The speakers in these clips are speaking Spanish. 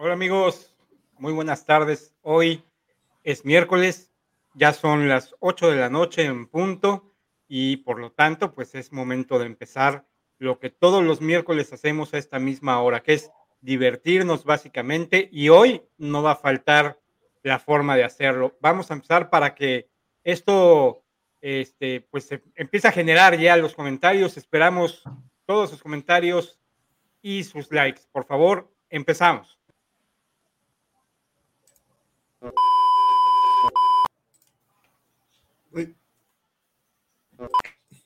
Hola amigos, muy buenas tardes. Hoy es miércoles, ya son las 8 de la noche en punto y por lo tanto pues es momento de empezar lo que todos los miércoles hacemos a esta misma hora, que es divertirnos básicamente y hoy no va a faltar la forma de hacerlo. Vamos a empezar para que esto este, pues se empiece a generar ya los comentarios. Esperamos todos sus comentarios y sus likes. Por favor, empezamos.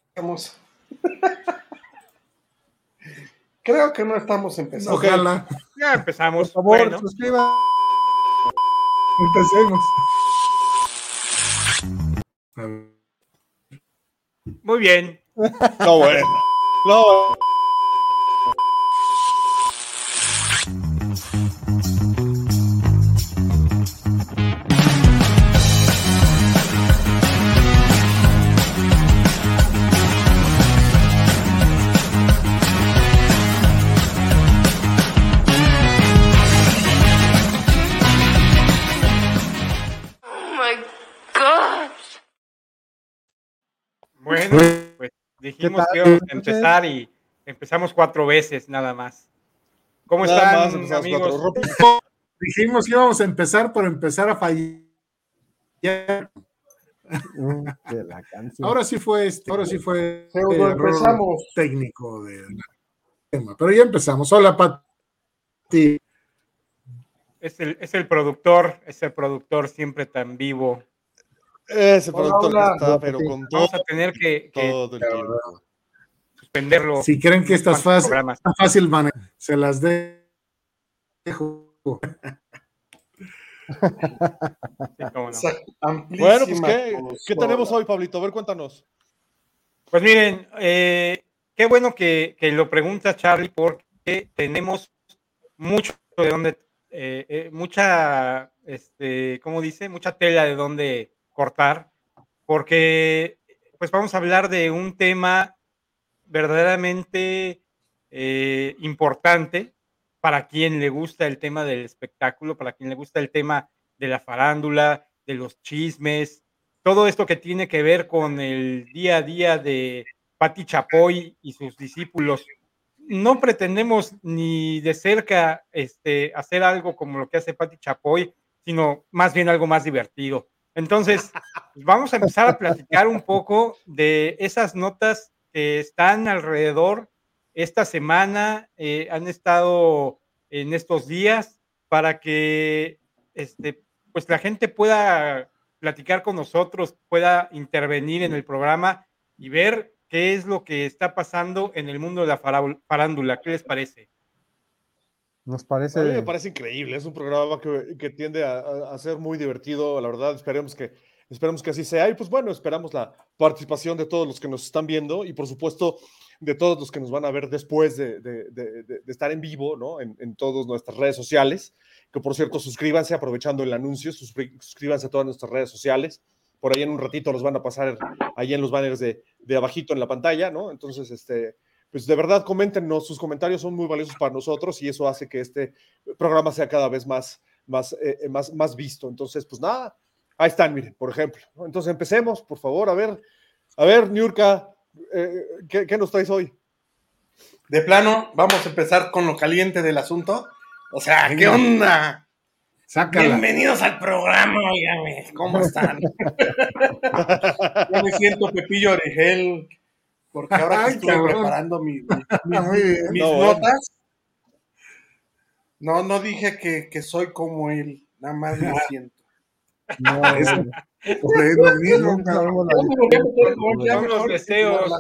Estamos. Creo que no estamos empezando. Ojalá. Ya empezamos. Por favor, bueno. suscriban. Empecemos. Muy bien. No, bueno. No. Dijimos que íbamos a empezar y empezamos cuatro veces nada más. ¿Cómo están, amigos? Dijimos que íbamos a empezar, pero empezar a fallar. Ahora sí fue este, ahora sí fue empezamos. técnico del tema, pero ya empezamos. Hola, Pati. Es el, es el productor, es el productor siempre tan vivo ese productor está, pero con todo. Vamos a tener que, todo el tiempo. suspenderlo. Si creen que estas fácil, tan fácil, se las dejo. Bueno, pues ¿qué, ¿qué, tenemos hoy, Pablito? A ver, cuéntanos. Pues miren, eh, qué bueno que, que, lo pregunta Charlie, porque tenemos mucho de donde, eh, eh, mucha, este, ¿cómo dice? Mucha tela de donde cortar, porque pues vamos a hablar de un tema verdaderamente eh, importante para quien le gusta el tema del espectáculo, para quien le gusta el tema de la farándula, de los chismes, todo esto que tiene que ver con el día a día de Patti Chapoy y sus discípulos. No pretendemos ni de cerca este, hacer algo como lo que hace Patti Chapoy, sino más bien algo más divertido. Entonces, vamos a empezar a platicar un poco de esas notas que están alrededor esta semana, eh, han estado en estos días para que este, pues la gente pueda platicar con nosotros, pueda intervenir en el programa y ver qué es lo que está pasando en el mundo de la farándula. ¿Qué les parece? Nos parece. A mí me parece increíble. Es un programa que, tiende a, ser muy divertido. La verdad, esperemos que, esperemos que así sea. Y pues bueno, esperamos la participación de todos los que nos están viendo y por supuesto de todos los que nos van a ver después de, estar en vivo, ¿no? En, en, todas nuestras redes sociales. Que por cierto, suscríbanse aprovechando el anuncio, suscríbanse a todas nuestras redes sociales. Por ahí en un ratito los van a pasar ahí en los banners de, abajito en la pantalla, ¿no? Entonces, este pues de verdad coméntenos, sus comentarios son muy valiosos para nosotros y eso hace que este programa sea cada vez más, más, eh, eh, más, más visto. Entonces, pues nada, ahí están, miren, por ejemplo. Entonces empecemos, por favor, a ver, a ver, Niurka, eh, ¿qué, nos traes hoy? De plano, vamos a empezar con lo caliente del asunto. O sea, ¿qué onda? Bienvenidos al programa, oiganme, ¿cómo están? Yo me siento Pepillo Orejel porque ahora que estuve preparando mis notas, no, no dije que, que, soy como él, nada más me siento. No, es, lo mismo. los deseos,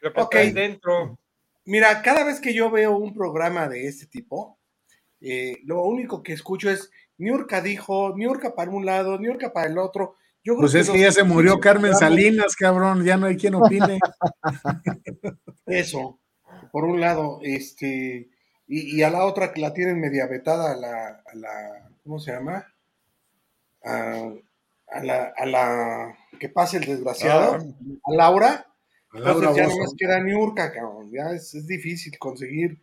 lo que okay. dentro. Mira, cada vez que yo veo un programa de este tipo, eh, lo único que escucho es Niurka dijo, Niurka para un lado, Niurka para el otro, pues es que ya se murió Carmen Salinas, cabrón, ya no hay quien opine. Eso, por un lado, este, y, a la otra que la tienen media vetada a la, a la ¿cómo se llama? A, la, a la que pase el desgraciado, ah. a Laura. Entonces ya no más queda Niurka, cabrón, ya es, es difícil conseguir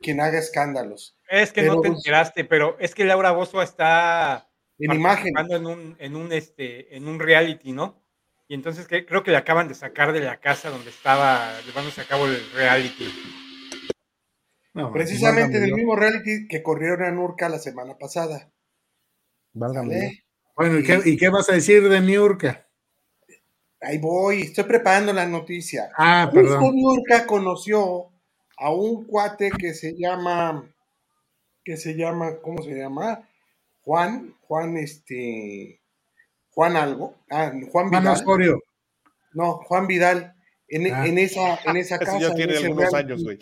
quien haga escándalos. Es que no te enteraste, pero es que Laura Bozo está en imagen en un, en un este en un reality, ¿no? Y entonces creo que le acaban de sacar de la casa donde estaba llevándose a cabo el reality. Precisamente del mismo reality que corrieron a Nurka la semana pasada. Bueno, ¿y qué, vas a decir de Nurka? Ahí voy, estoy preparando la noticia. Ah, perdón. Nurka conoció a un cuate que se llama, que se llama, ¿cómo se llama? Juan, Juan, este, Juan algo, ah, Juan Vidal. Juan No, Juan Vidal, en, ah. en esa, en esa casa. ya tiene algunos años, güey.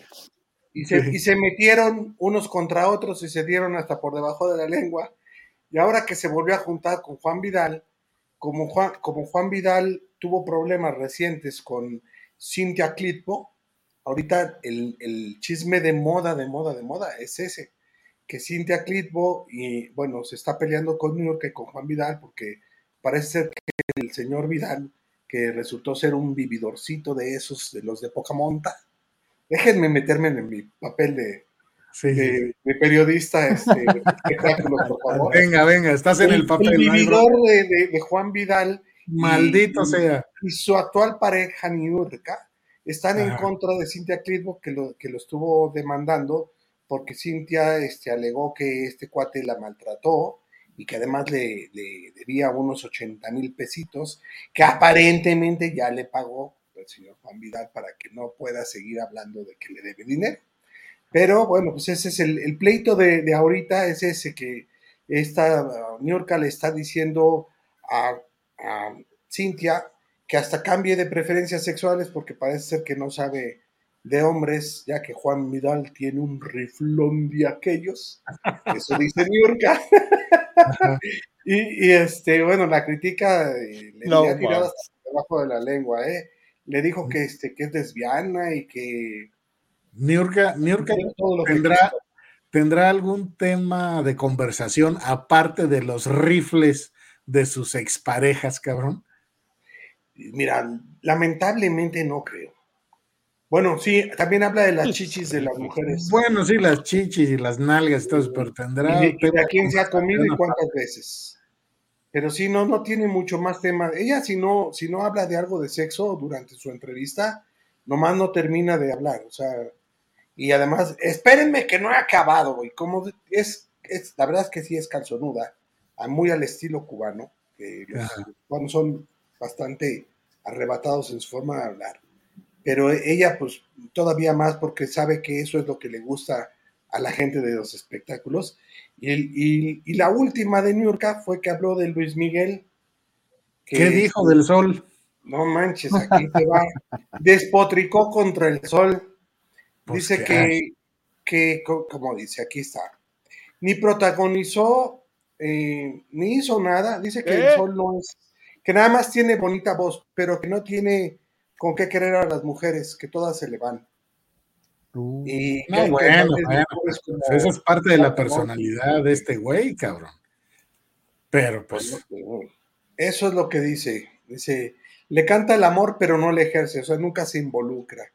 Y se, y se metieron unos contra otros y se dieron hasta por debajo de la lengua. Y ahora que se volvió a juntar con Juan Vidal, como Juan, como Juan Vidal tuvo problemas recientes con Cintia Clitbo, ahorita el, el, chisme de moda, de moda, de moda es ese, que Cintia Clitbo y bueno, se está peleando con New York y con Juan Vidal porque parece ser que el señor Vidal, que resultó ser un vividorcito de esos, de los de poca monta, déjenme meterme en mi papel de, periodista este, por favor. Venga, venga, estás en el papel. El vividor de, Juan Vidal. Maldito sea. Y su actual pareja, Niurka, están en contra de Cintia Clitbo, que lo, que lo estuvo demandando, porque Cintia este, alegó que este cuate la maltrató y que además le, le debía unos 80 mil pesitos, que aparentemente ya le pagó el señor Juan Vidal para que no pueda seguir hablando de que le debe dinero. Pero bueno, pues ese es el, pleito de, ahorita, es ese que esta uh, Niurka le está diciendo a, a Cintia que hasta cambie de preferencias sexuales porque parece ser que no sabe de hombres, ya que Juan Vidal tiene un riflón de aquellos. Eso dice Niurka. y, y, este, bueno, la crítica eh, le ha tirado hasta debajo de la lengua, ¿eh? le dijo que, este, que es lesbiana y que... Niurka, tendrá, tendrá algún tema de conversación aparte de los rifles de sus exparejas, cabrón. Mira, lamentablemente no creo. Bueno, sí, también habla de las chichis de las mujeres. Bueno, sí, las chichis y las nalgas, todo pero tendrá. ¿Y a quién se ha comido y cuántas veces? pero si no, no tiene mucho más tema. Ella si no, si no habla de algo de sexo durante su entrevista, nomás no termina de hablar, o sea, y además, espérenme que no he acabado, y como es, es, la verdad es que sí es calzonuda, muy al estilo cubano, que los cubanos son bastante arrebatados en su forma de hablar, pero ella pues todavía más porque sabe que eso es lo que le gusta a la gente de los espectáculos y, la última de New York fue que habló de Luis Miguel. ¿Qué dijo del sol? No manches, aquí te va. Despotricó contra el sol. Pues dice que, que, como dice, aquí está. Ni protagonizó, eh, ni hizo nada. Dice que el sol no es, que nada más tiene bonita voz, pero que no tiene con qué querer a las mujeres, que todas se le van. Y no, bueno, pues, esa es parte de la personalidad de este güey, cabrón. Pero pues. Eso es lo que dice. Dice, le canta el amor, pero no le ejerce, o sea, nunca se involucra.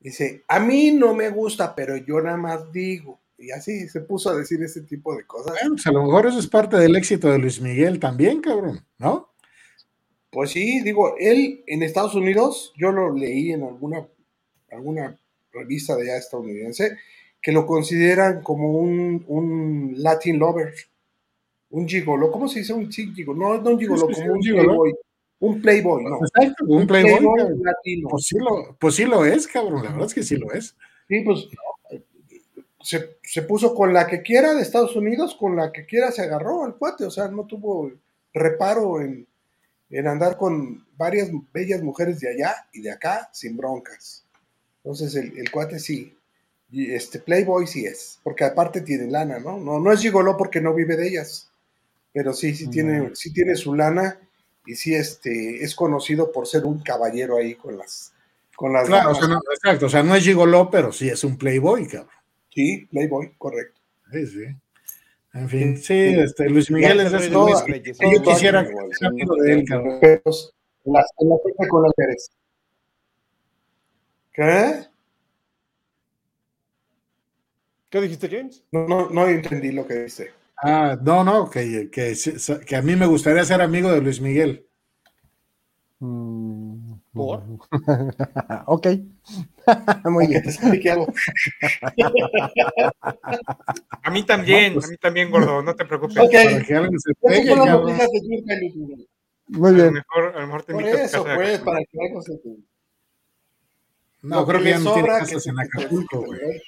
Dice, a mí no me gusta, pero yo nada más digo. Y así se puso a decir ese tipo de cosas. Bueno, pues a lo mejor eso es parte del éxito de Luis Miguel también, cabrón, ¿no? Pues sí, digo, él en Estados Unidos, yo lo leí en alguna, alguna revista de allá estadounidense, que lo consideran como un, un Latin lover, un gigolo. ¿Cómo se dice un gigolo? No, no un gigolo, como un, playboy. Un playboy, no. Exacto, un, playboy, latino. Pues sí, lo, pues sí lo es, cabrón, la verdad es que sí lo es. Sí, pues se, se, puso con la que quiera de Estados Unidos, con la que quiera se agarró al cuate, o sea, no tuvo reparo en, en andar con varias bellas mujeres de allá y de acá sin broncas. Entonces el, cuate sí. Y este Playboy sí es, porque aparte tiene lana, ¿no? No, no es gigolo porque no vive de ellas, pero sí, sí tiene, sí tiene su lana y sí este, es conocido por ser un caballero ahí con las, con las Claro, o sea, no, exacto, o sea, no es gigolo, pero sí es un Playboy, cabrón. Sí, Playboy, correcto. Sí, sí. En fin, sí, este, Luis Miguel es eso. Yo quisiera ser amigo de él, cabrón. Las, la con las mujeres. ¿Qué? ¿Qué dijiste, James? No, no, no entendí lo que dice. Ah, no, no, que, que, que, a mí me gustaría ser amigo de Luis Miguel. Mm, ¿Por? ok. Muy bien. a mí también, pues a mí también, gordo, no te preocupes. Okay. Para que se pegue, Muy bien. A lo mejor, a lo mejor te Por eso, pues, para que algo se te... No, creo que ya no tiene casas en Acapulco, güey.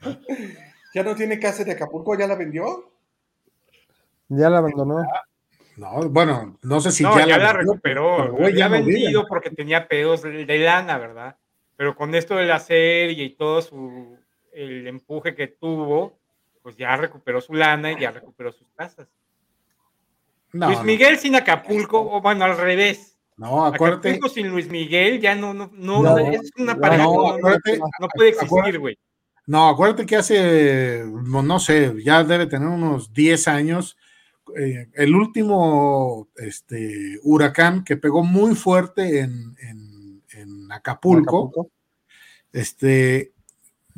¿Ya no tiene casa de Acapulco? ¿Ya la vendió? Ya la abandonó. No, bueno, no sé si ya, la, recuperó. ya ha vendido porque tenía pedos de, lana, ¿verdad? Pero con esto de la serie y todo su, el empuje que tuvo, pues ya recuperó su lana y ya recuperó sus casas. Luis Miguel sin Acapulco, o bueno, al revés. No, acuérdate. Acapulco sin Luis Miguel ya no, no, no, es una pareja. No, no, puede existir, güey. No, acuérdate que hace, no sé, ya debe tener unos 10 años, eh, el último este, huracán que pegó muy fuerte en, Acapulco, Este,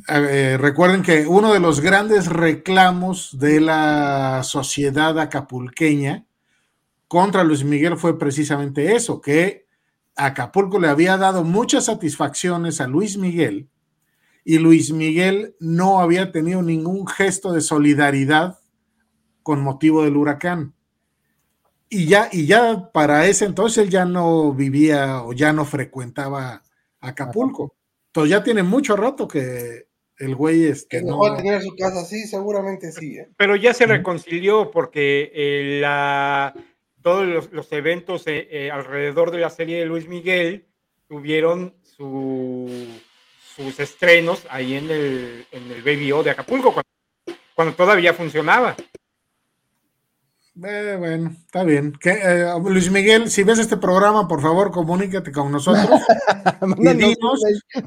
eh, recuerden que uno de los grandes reclamos de la sociedad acapulqueña contra Luis Miguel fue precisamente eso, que Acapulco le había dado muchas satisfacciones a Luis Miguel y Luis Miguel no había tenido ningún gesto de solidaridad con motivo del huracán. Y ya, y ya para ese entonces él ya no vivía o ya no frecuentaba Acapulco. Entonces ya tiene mucho rato que el güey este, no va a tener su casa, sí, seguramente sí. ¿eh? Pero ya se reconcilió porque eh, la, todos los, eventos eh, alrededor de la serie de Luis Miguel tuvieron su sus estrenos ahí en el, en el Baby O de Acapulco, cuando, todavía funcionaba. Eh, bueno, está bien. Eh, Luis Miguel, si ves este programa, por favor, comunícate con nosotros. y dinos,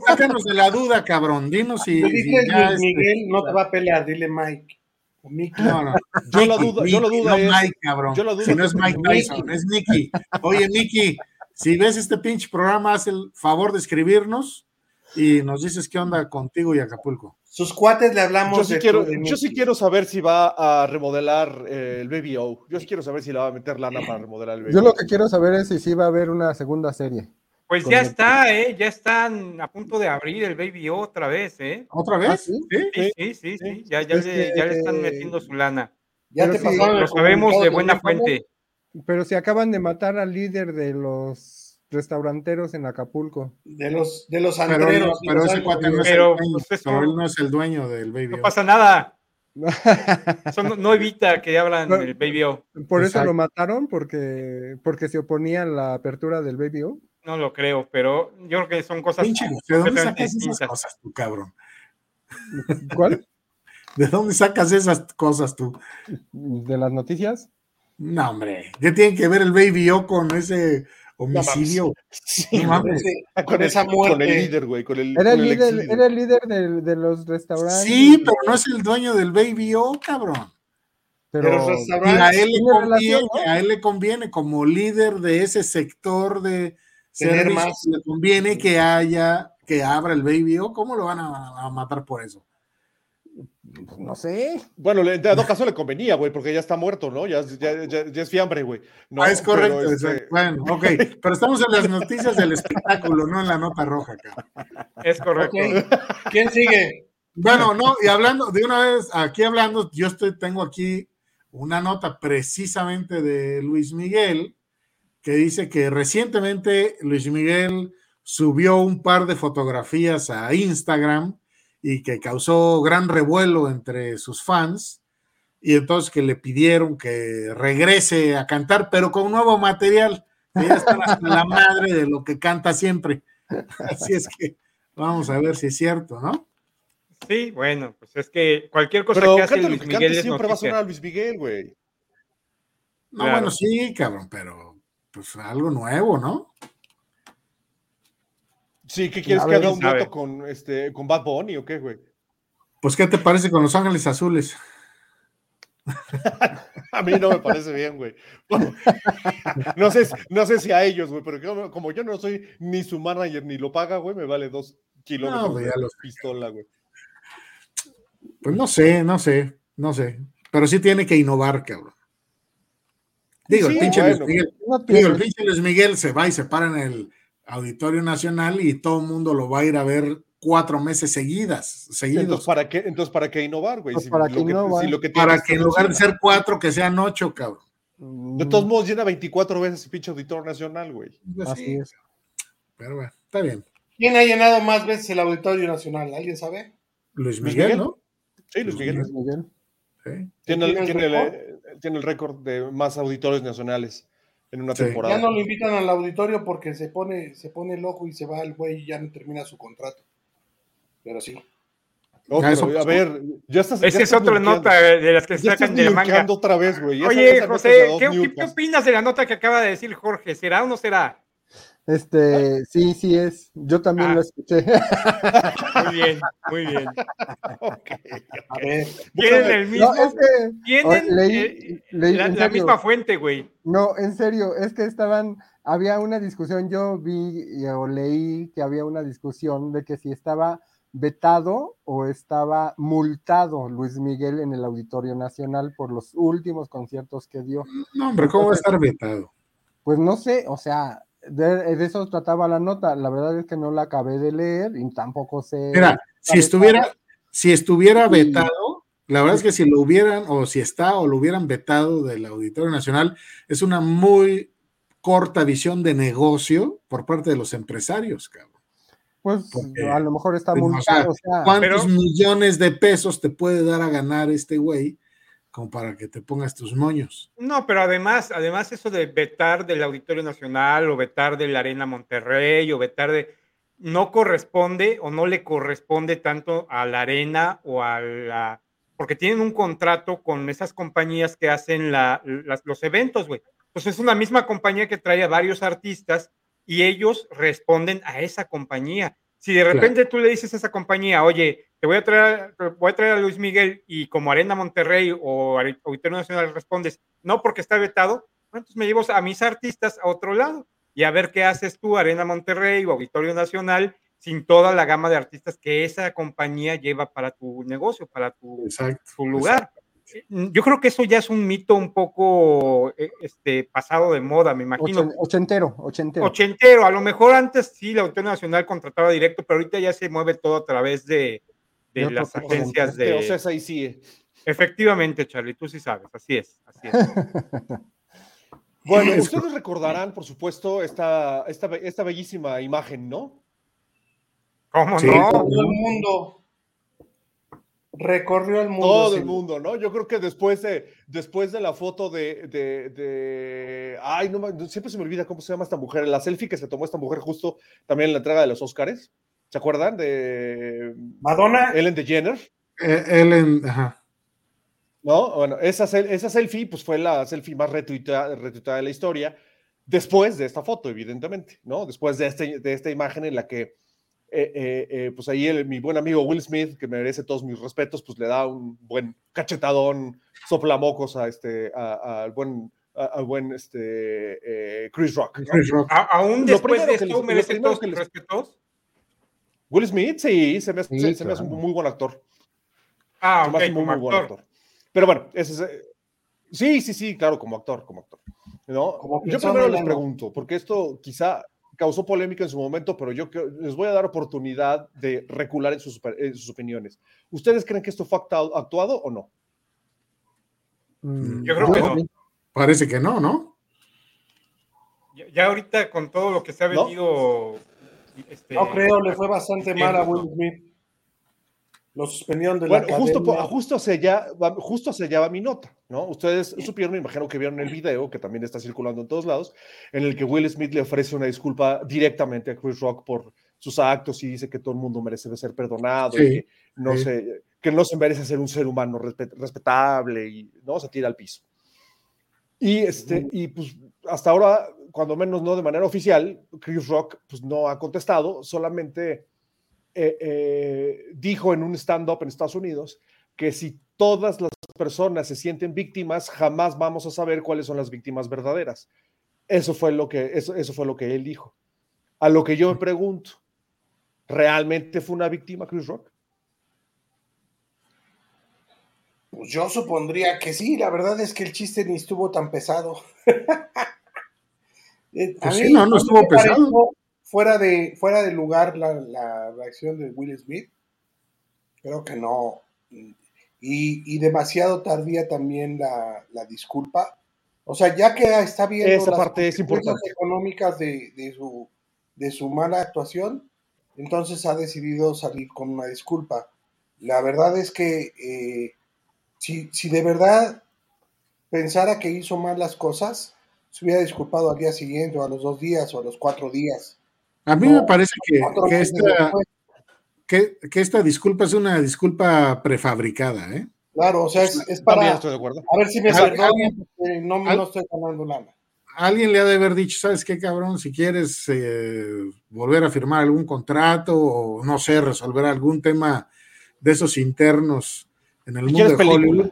sácanos de la duda, cabrón. Dinos si. Luis este, Miguel no te va a pelear, dile Mike. No, no. Yo lo dudo, yo lo dudo. No Mike, cabrón. Yo lo dudo si no es Mike Tyson, es Nicky. Oye, Nicky, si ves este pinche programa, haz el favor de escribirnos y nos dices qué onda contigo y Acapulco. Sus cuates le hablamos. Yo sí, quiero, yo sí quiero saber si va a remodelar eh, el Baby O. Yo sí quiero saber si le va a meter lana para remodelar el Baby Yo lo que quiero saber es si sí va a haber una segunda serie. Pues ya está, ¿eh? Ya están a punto de abrir el Baby O otra vez, ¿eh? ¿Otra vez? ¿Ah, sí? ¿Sí? Sí, sí, sí, Ya, ya, le, ya, le, están metiendo su lana. Ya te Lo sabemos de buena fuente. Pero si acaban de matar al líder de los restauranteros en Acapulco. De los, de los antreros. Pero, ese cuate no es, el dueño, pues, él no es el dueño del Baby No pasa nada. Eso no, evita que hablan del Baby O. ¿Por eso lo mataron? Porque, ¿Porque se oponía a la apertura del Baby O? No lo creo, pero yo creo que son cosas. Pinche, ¿De dónde sacas esas cosas tú, cabrón? ¿Cuál? ¿De dónde sacas esas cosas tú? ¿De las noticias? No, hombre. ¿Qué tiene que ver el Baby O con ese homicidio. con, esa muerte. Con el líder, güey. era, el líder, era el líder de, los restaurantes. Sí, pero no es el dueño del Baby O, cabrón. Pero, a, él le conviene, a él le conviene, como líder de ese sector de servicios, le conviene que haya, que abra el Baby O. ¿Cómo lo van a matar por eso? Pues, no sé. Bueno, en todo caso le convenía, güey, porque ya está muerto, ¿no? Ya, ya, ya, es fiambre, güey. ah, es correcto. Este bueno, ok. Pero estamos en las noticias del espectáculo, no en la nota roja, acá. Es correcto. ¿Quién sigue? Bueno, no, y hablando, de una vez, aquí hablando, yo estoy, tengo aquí una nota precisamente de Luis Miguel, que dice que recientemente Luis Miguel subió un par de fotografías a Instagram y que causó gran revuelo entre sus fans y entonces que le pidieron que regrese a cantar, pero con nuevo material. Ella está hasta la madre de lo que canta siempre. Así es que vamos a ver si es cierto, ¿no? Sí, bueno, pues es que cualquier cosa que hace Luis Miguel siempre va a sonar a Luis Miguel, güey. No, bueno, sí, cabrón, pero pues algo nuevo, ¿no? Sí, ¿qué quieres que haga un dueto con, este, con Bad Bunny o qué, güey? Pues, ¿qué te parece con Los Ángeles Azules? a mí no me parece bien, güey. no, sé, no sé si a ellos, güey, pero como yo no soy ni su manager ni lo paga, güey, me vale dos kilómetros de pistola, güey. Pues no sé, no sé, no sé. Pero sí tiene que innovar, cabrón. Digo, el pinche Luis Miguel, digo, el pinche Luis Miguel se va y se para en el Auditorio Nacional y todo el mundo lo va a ir a ver cuatro meses seguidas, seguidos. Entonces, ¿para qué, entonces, ¿para qué innovar, güey? Pues para, que, para que en lugar de ser cuatro, que sean ocho, cabrón. De todos modos, llena 24 veces el pinche Auditorio Nacional, güey. Pues Así es. Pero bueno, está bien. ¿Quién ha llenado más veces el Auditorio Nacional? ¿Alguien sabe? Luis Miguel, ¿no? Sí, Luis Miguel. Luis Miguel. Tiene, el, tiene, el, tiene, el, récord de más auditorios nacionales en una temporada. Ya no lo invitan al auditorio porque se pone, se pone loco y se va el güey y ya no termina su contrato. Pero sí. a ver, ya estás. Esa es otra nota de las que sacan de la manga. otra vez, güey. Oye, José, ¿qué, ¿qué, opinas de la nota que acaba de decir Jorge? ¿Será o no será? Este, sí, sí es. Yo también ah. lo escuché. Muy bien, muy bien. A ver, tienen el mismo. No, es que, tienen leí, leí, la, la misma fuente, güey. No, en serio, es que estaban, había una discusión, yo vi o leí que había una discusión de que si estaba vetado o estaba multado Luis Miguel en el Auditorio Nacional por los últimos conciertos que dio. No, hombre, ¿cómo va a estar vetado? Pues no sé, o sea, de, eso trataba la nota. La verdad es que no la acabé de leer y tampoco sé. Mira, si estuviera, si estuviera vetado, la verdad es que si lo hubieran, o si está, o lo hubieran vetado del Auditorio Nacional, es una muy corta visión de negocio por parte de los empresarios, cabrón. Pues a lo mejor está muy pues, ¿Cuántos millones de pesos te puede dar a ganar este güey? Como para que te pongas tus moños. No, pero además, además eso de vetar del Auditorio Nacional o vetar de la Arena Monterrey o vetar de no corresponde o no le corresponde tanto a la arena o a la porque tienen un contrato con esas compañías que hacen la, los eventos, güey. Pues es una misma compañía que trae a varios artistas y ellos responden a esa compañía. Si de repente tú le dices a esa compañía, oye, te voy a traer, voy a traer a Luis Miguel y como Arena Monterrey o Auditorio Nacional respondes, no porque está vetado, entonces me llevo a mis artistas a otro lado y a ver qué haces tú, Arena Monterrey o Auditorio Nacional, sin toda la gama de artistas que esa compañía lleva para tu negocio, para tu, tu lugar. Yo creo que eso ya es un mito un poco eh, este, pasado de moda, me imagino. Ochentero, ochentero. Ochentero, a lo mejor antes sí la Auditorio Nacional contrataba directo, pero ahorita ya se mueve todo a través de, de las agencias de... O sea, ahí sí. Efectivamente, Charlie, tú sí sabes, así es, así es. bueno, ustedes recordarán, por supuesto, esta, esta, esta bellísima imagen, ¿no? ¿Cómo no? Todo el mundo recorrió el mundo. Todo el mundo, ¿no? Yo creo que después de, después de la foto de, de, ay, no, siempre se me olvida cómo se llama esta mujer, la selfie que se tomó esta mujer justo también en la entrega de los Oscars. ¿Se acuerdan de Madonna? Ellen DeGeneres. Eh, Ellen, ajá. No, bueno, esa, esa selfie pues fue la selfie más retuitada, de la historia, después de esta foto, evidentemente, ¿no? Después de, este, de esta imagen en la que eh, eh, pues ahí mi buen amigo Will Smith, que merece todos mis respetos, pues le da un buen cachetadón, soplamocos a este, al buen, al buen este, Chris Rock. ¿Aún después de esto merece todos mis respetos? Will Smith, sí, se me, hace un muy buen actor. Ah, ok, como muy Buen actor. Pero bueno, ese es, sí, sí, sí, claro, como actor, como actor. ¿no? Yo primero les pregunto, porque esto quizá causó polémica en su momento, pero yo les voy a dar oportunidad de recular en sus, opiniones. ¿Ustedes creen que esto fue actuado, o no? Mm, yo creo que no. Parece que no, ¿no? Ya, ahorita con todo lo que se ha venido este, no creo, le fue bastante mal a Will Smith. Lo suspendieron de bueno, la justo, justo, hacia allá, justo hacia allá va mi nota, ¿no? Ustedes supieron, me imagino que vieron el video, que también está circulando en todos lados, en el que Will Smith le ofrece una disculpa directamente a Chris Rock por sus actos y dice que todo el mundo merece ser perdonado y que no, se, que no se merece ser un ser humano respetable y no se tira al piso. Y, este, y pues hasta ahora, cuando menos no de manera oficial, Chris Rock pues, no ha contestado, solamente eh, eh, dijo en un stand-up en Estados Unidos que si todas las personas se sienten víctimas, jamás vamos a saber cuáles son las víctimas verdaderas. Eso fue lo que, eso, eso fue lo que él dijo. A lo que yo me pregunto, ¿Realmente fue una víctima Chris Rock? Pues yo supondría que sí, la verdad es que el chiste ni estuvo tan pesado. Eh, pues sí, no, no estuvo pesado. Fuera de, fuera de lugar la, reacción de Will Smith. Creo que no. Y, demasiado tardía también la, disculpa. O sea, ya que está viendo Esa las parte es importante. económicas de, de, su, de su mala actuación, entonces ha decidido salir con una disculpa. La verdad es que eh, si, si de verdad pensara que hizo mal las cosas, se hubiera disculpado al día siguiente o a los dos días o a los cuatro días. A mí me parece que, que, esta, disculpa es una disculpa prefabricada, ¿eh? Claro, o sea, es, para... Estoy de acuerdo. A ver si me perdonan, no, no estoy ganando nada alguien le ha de haber dicho, ¿sabes qué, cabrón? Si quieres eh, volver a firmar algún contrato o, no sé, resolver algún tema de esos internos en el mundo de Hollywood,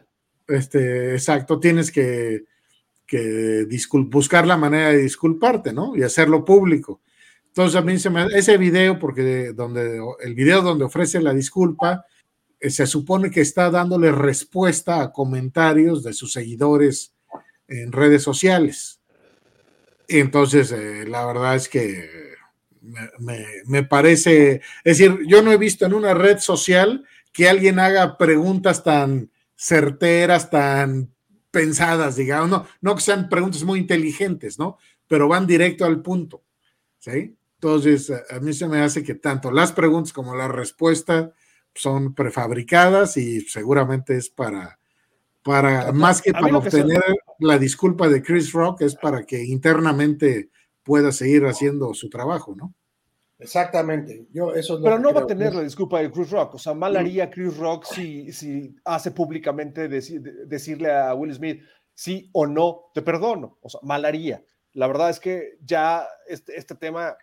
este, exacto, tienes que, que buscar la manera de disculparte, ¿no? Y hacerlo público. Entonces a mí se me ese video, porque donde el video donde ofrece la disculpa, eh, se supone que está dándole respuesta a comentarios de sus seguidores en redes sociales. Entonces, eh, la verdad es que me, parece, es decir, yo no he visto en una red social que alguien haga preguntas tan certeras, tan pensadas, digamos, no, no que sean preguntas muy inteligentes, ¿no? Pero van directo al punto, ¿sí? Entonces, a mí se me hace que tanto las preguntas como la respuesta son prefabricadas y seguramente es para, para más que para obtener la disculpa de Chris Rock, es para que internamente pueda seguir haciendo su trabajo, ¿no? Exactamente. Yo, eso Pero no va a tener la disculpa de Chris Rock. O sea, mal haría Chris Rock si, si hace públicamente decirle a Will Smith sí o no, te perdono. O sea, mal haría. La verdad es que ya este, este tema,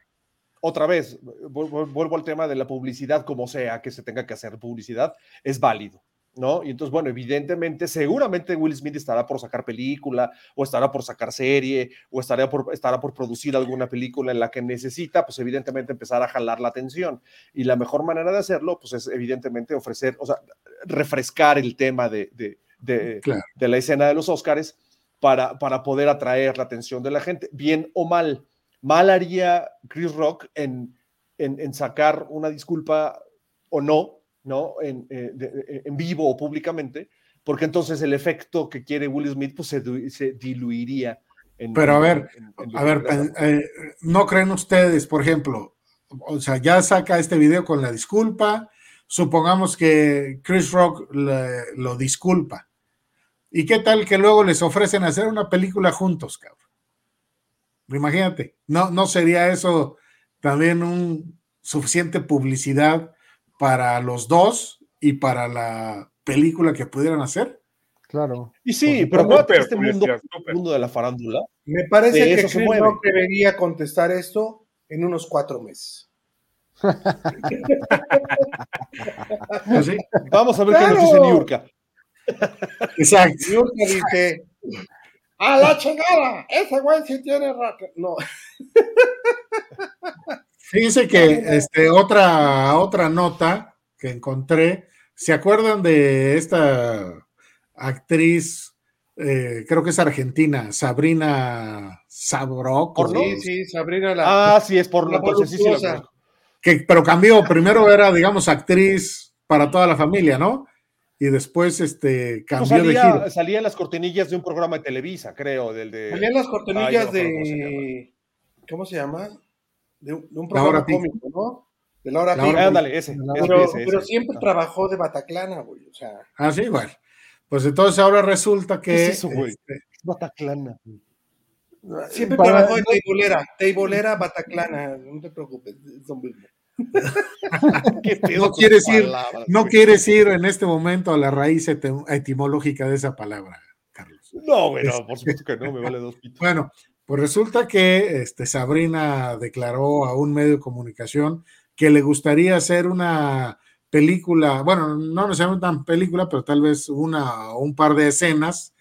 otra vez, vuelvo al tema de la publicidad, como sea que se tenga que hacer publicidad, es válido. ¿no? Y entonces, bueno, evidentemente, seguramente Will Smith estará por sacar película, o estará por sacar serie, o estará por, estará por producir alguna película en la que necesita, pues evidentemente empezar a jalar la atención. Y la mejor manera de hacerlo, pues es evidentemente ofrecer, o sea, refrescar el tema de, de, de, la escena de los Oscars para, para poder atraer la atención de la gente, bien o mal. Mal haría Chris Rock en, en, en sacar una disculpa o no, ¿no? En, eh, eh, en, vivo o públicamente, porque entonces el efecto que quiere Will Smith pues, se, diluiría. Pero a ver, a ver, eh, ¿no creen ustedes, por ejemplo, o sea, ya saca este video con la disculpa, supongamos que Chris Rock lo disculpa, ¿y qué tal que luego les ofrecen hacer una película juntos, cabrón? Imagínate, ¿no, no sería eso también un suficiente publicidad para los dos y para la película que pudieran hacer. Claro. Y sí, pero no este mundo, mundo, de la farándula. Me parece que Chris Rock debería contestar esto en unos cuatro meses. Pues Vamos a ver qué nos dice Niurka. Exacto. Niurka dice, a la chingada, ese güey sí tiene rato. No. Fíjense que este, otra, otra nota que encontré, ¿se acuerdan de esta actriz, eh, creo que es argentina, Sabrina Sabrok? Sí, sí, Sabrina la... Ah, sí, es por la sí, que, Pero cambió, primero era, digamos, actriz para toda la familia, ¿no? Y después este, cambió de giro. Salía en las cortinillas de un programa de Televisa, creo, del de... Salía en las cortinillas de... ¿Cómo se llama? de, un programa cómico, ¿no? De la hora Ándale, ese. Pero, siempre trabajó de Bataclana, güey. O sea. Ah, sí, bueno. Pues entonces ahora resulta que. es eso, güey? Este, Bataclana. Siempre trabajó en Teibolera, Teibolera, Bataclana, no te preocupes, es lo mismo. no quieres ir, no quieres ir en este momento a la raíz etimológica de esa palabra, Carlos. No, bueno, este, por supuesto que no, me vale dos pitos. Bueno, pues resulta que este, Sabrina declaró a un medio de comunicación que le gustaría hacer una película, bueno, no necesariamente una película, pero tal vez una o un par de escenas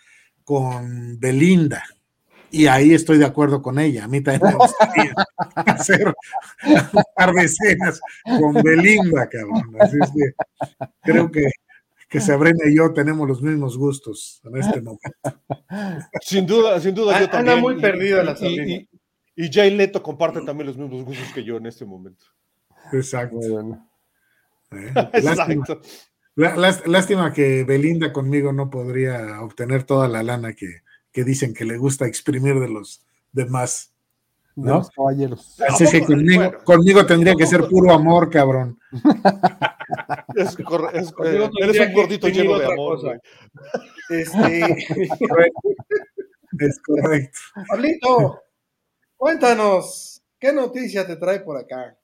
con Belinda. Y ahí estoy de acuerdo con ella. A mí también me gustaría hacer un par de escenas con Belinda, cabrón. Así es que creo que, que Sabrina y yo tenemos los mismos gustos en este momento. Sin duda, sin duda, yo también. Anda muy perdida la y, y, y Jay Leto comparte también los mismos gustos que yo en este momento. Exacto. Eh, lástima, lástima, que Belinda conmigo no podría obtener toda la lana que, que dicen que le gusta exprimir de los demás. ¿no? caballeros. Así que conmigo, conmigo tendría que ser puro amor, cabrón. Es, es, eh, eres un gordito lleno de amor. Este... es correcto. Pablito, cuéntanos, ¿qué noticia te trae por acá?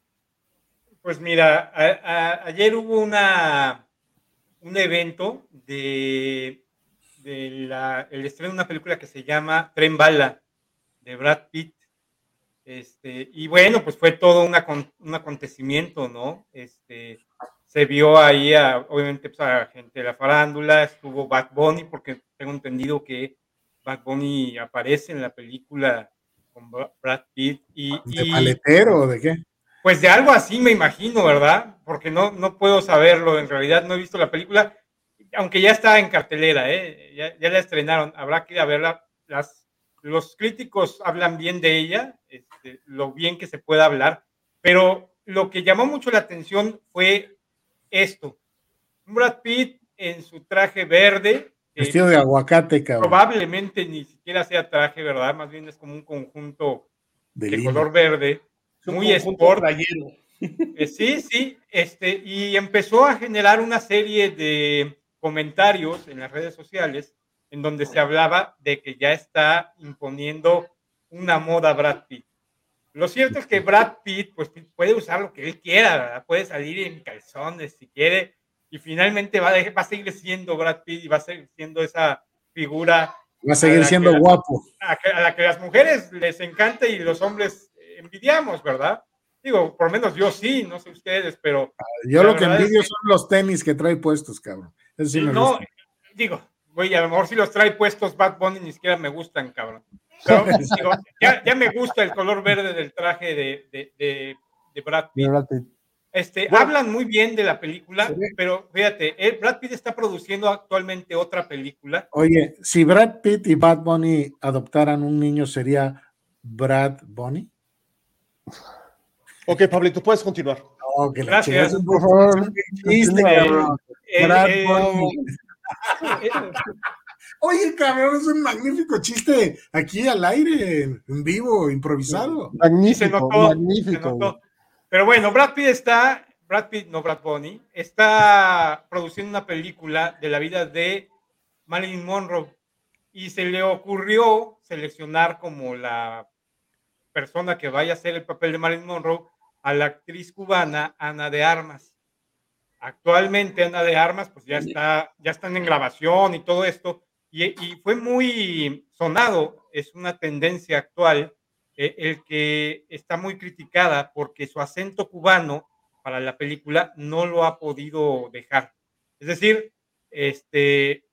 Pues mira, a, a, ayer hubo una un evento de de la, el estreno de una película que se llama Tren Bala, de Brad Pitt. Este, y bueno, pues fue todo una, un acontecimiento, ¿no? Este, se vio ahí, a, obviamente, pues, a gente de la farándula, estuvo Bad Bunny, porque tengo entendido que Bad Bunny aparece en la película con Brad Pitt. Y, ¿De paletero o de qué? Pues de algo así me imagino, ¿verdad? Porque no, no puedo saberlo, en realidad no he visto la película, aunque ya está en cartelera, ¿eh? ya, ya, la estrenaron, habrá que ir a verla. Las, los críticos hablan bien de ella, este, lo bien que se pueda hablar, pero lo que llamó mucho la atención fue esto. Brad Pitt en su traje verde. Vestido de aguacate, cabrón. Probablemente ni siquiera sea traje, ¿verdad? Más bien es como un conjunto de, de color verde, muy sport. Eh, sí, sí, este, y empezó a generar una serie de comentarios en las redes sociales en donde se hablaba de que ya está imponiendo una moda Brad Pitt. Lo cierto es que Brad Pitt pues, puede usar lo que él quiera, ¿verdad? puede salir en calzones si quiere, y finalmente va a, va a seguir siendo Brad Pitt y va a seguir siendo esa figura. Va a seguir siendo guapo. a, a, la que las mujeres les encanta y los hombres envidiamos, ¿verdad? Digo, por lo menos yo sí, no sé ustedes, pero. Yo lo que envidio es que... son los tenis que trae puestos, cabrón. Eso sí me no, gusta. digo, güey, a lo mejor si los trae puestos Bad Bunny ni siquiera me gustan, cabrón. Pero, digo, ya, ya, me gusta el color verde del traje de, de, de, de Brad Pitt. Brad Pitt. Este, bueno, hablan muy bien de la película, ¿sí? pero fíjate, eh, Brad Pitt está produciendo actualmente otra película. Oye, si Brad Pitt y Bad Bunny adoptaran un niño, ¿sería Brad Bunny? Ok, Pablito, puedes continuar. Oh, que Gracias. Por favor. Chiste, Eh, Brad eh, Bunny. Oye, cabrón, es un magnífico chiste aquí al aire, en vivo, improvisado. se Magnífico, notó, magnífico. notó. Pero bueno, Brad Pitt está, Brad Pitt, no Brad Bunny, está produciendo una película de la vida de Marilyn Monroe y se le ocurrió seleccionar como la persona que vaya a hacer el papel de Marilyn Monroe a la actriz cubana Ana de Armas. Actualmente Ana de Armas, pues ya está, ya están en grabación y todo esto, y, y fue muy sonado, es una tendencia actual, eh, el que está muy criticada porque su acento cubano para la película no lo ha podido dejar. Es decir, este,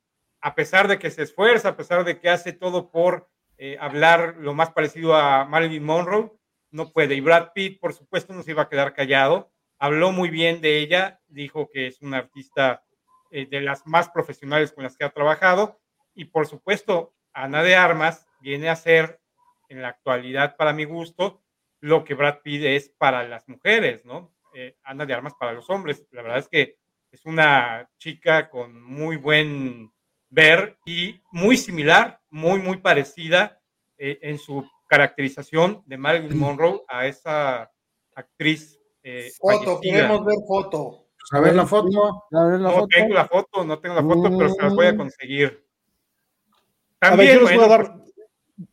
a pesar de que se esfuerza, a pesar de que hace todo por eh, hablar lo más parecido a Marilyn Monroe, no puede. Y Brad Pitt, por supuesto, no se iba a quedar callado. Habló muy bien de ella, dijo que es una artista eh, de las más profesionales con las que ha trabajado. Y por supuesto, Ana de Armas viene a ser, en la actualidad, para mi gusto, lo que Brad Pitt es para las mujeres, ¿no? Eh, Ana de Armas para los hombres. La verdad es que es una chica con muy buen ver y muy similar, muy, muy parecida eh, en su caracterización de Marilyn Monroe a esa actriz. Eh, foto, fallecida. queremos ver foto. Pues a ver la foto. A ver la no foto. tengo la foto, no tengo la foto, Mm. pero se las voy a conseguir. A ver, También, yo, les voy a dar,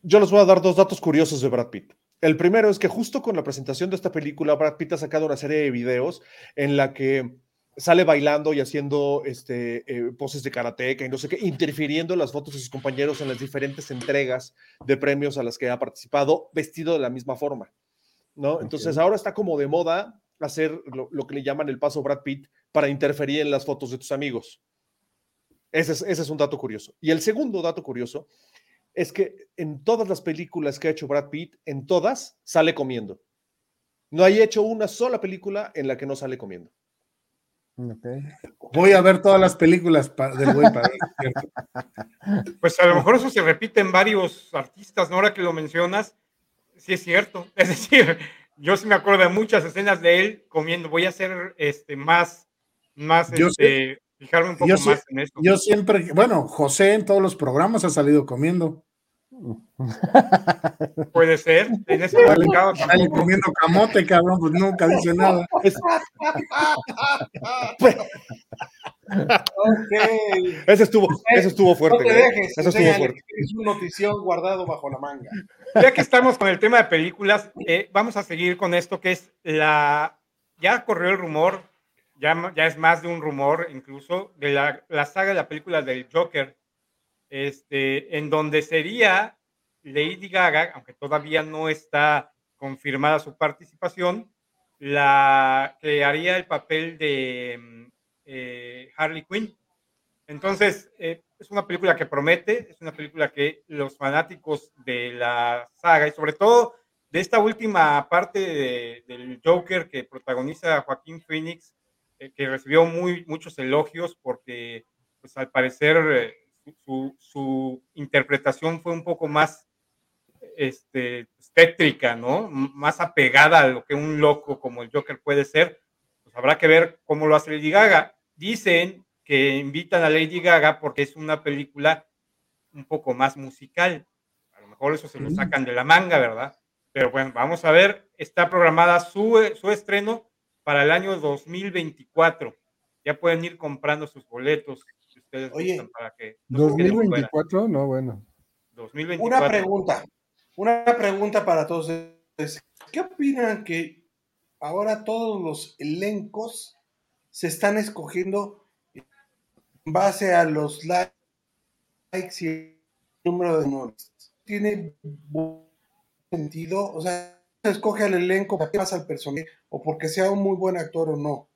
yo les voy a dar dos datos curiosos de Brad Pitt. El primero es que justo con la presentación de esta película, Brad Pitt ha sacado una serie de videos en la que sale bailando y haciendo este, eh, poses de karateca y no sé qué, interfiriendo en las fotos de sus compañeros en las diferentes entregas de premios a las que ha participado, vestido de la misma forma. ¿no? Entonces ahora está como de moda hacer lo, lo, que le llaman el paso Brad Pitt para interferir en las fotos de tus amigos. Ese es, ese es un dato curioso. Y el segundo dato curioso es que en todas las películas que ha hecho Brad Pitt, en todas sale comiendo. No hay hecho una sola película en la que no sale comiendo. Voy a ver todas las películas del güey para Pues a lo mejor eso se repite en varios artistas, ¿no? Ahora que lo mencionas, sí es cierto. Es decir, yo sí me acuerdo de muchas escenas de él comiendo. Voy a hacer este, más, más, este, fijarme un poco más en esto. Yo siempre, bueno, José en todos los programas ha salido comiendo. Puede ser. En ese Sale comiendo camote, cabrón, pues nunca dice nada. Ese estuvo, ese estuvo fuerte. No te dejes, ese estuvo fuerte. Es un notición guardado bajo la manga. Ya que estamos con el tema de películas, eh, vamos a seguir con esto que es la. Ya corrió el rumor, ya, ya es más de un rumor incluso, de la, la saga de la película del Joker este, en donde sería Lady Gaga, aunque todavía no está confirmada su participación, la que haría el papel de mm, eh, Harley Quinn. Entonces, eh, es una película que promete, es una película que los fanáticos de la saga y sobre todo de esta última parte del Joker que protagoniza Joaquín Phoenix, eh, que recibió muy, muchos elogios porque, pues al parecer, su, interpretación fue un poco más este, tétrica, ¿no? Más apegada a lo que un loco como el Joker puede ser. Pues habrá que ver cómo lo hace Lady Gaga. Dicen que invitan a Lady Gaga porque es una película un poco más musical. A lo mejor eso se lo sacan de la manga, ¿verdad? Pero bueno, vamos a ver. Está programada su, su estreno para el año 2024. Ya pueden ir comprando sus boletos Oye, para que 2024, no, bueno. 2024. Una pregunta, una pregunta para todos. ¿Qué opinan que ahora todos los elencos se están escogiendo en base a los likes y el número de nuevos? ¿Tiene sentido? O sea, se escoge al elenco para que pasa al personaje o porque sea un muy buen actor o no,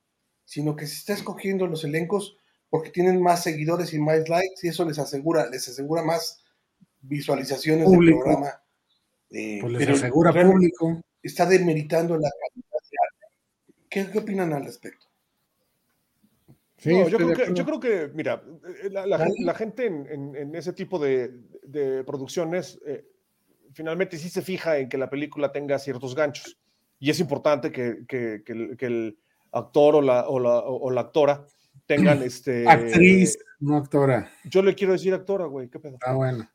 sino que se está escogiendo los elencos porque tienen más seguidores y más likes y eso les asegura, les asegura más visualizaciones del programa. Eh, pues les asegura público. Está demeritando la calidad de arte. ¿Qué, opinan al respecto? yo, creo que, mira, eh, la, gente en, ese tipo de, producciones eh, finalmente sí se fija en que la película tenga ciertos ganchos. Y es importante que, el, actor o la, o la actora tengan este. Actriz, no actora. Yo le quiero decir actora, güey, ¿qué pedo? Ah, bueno.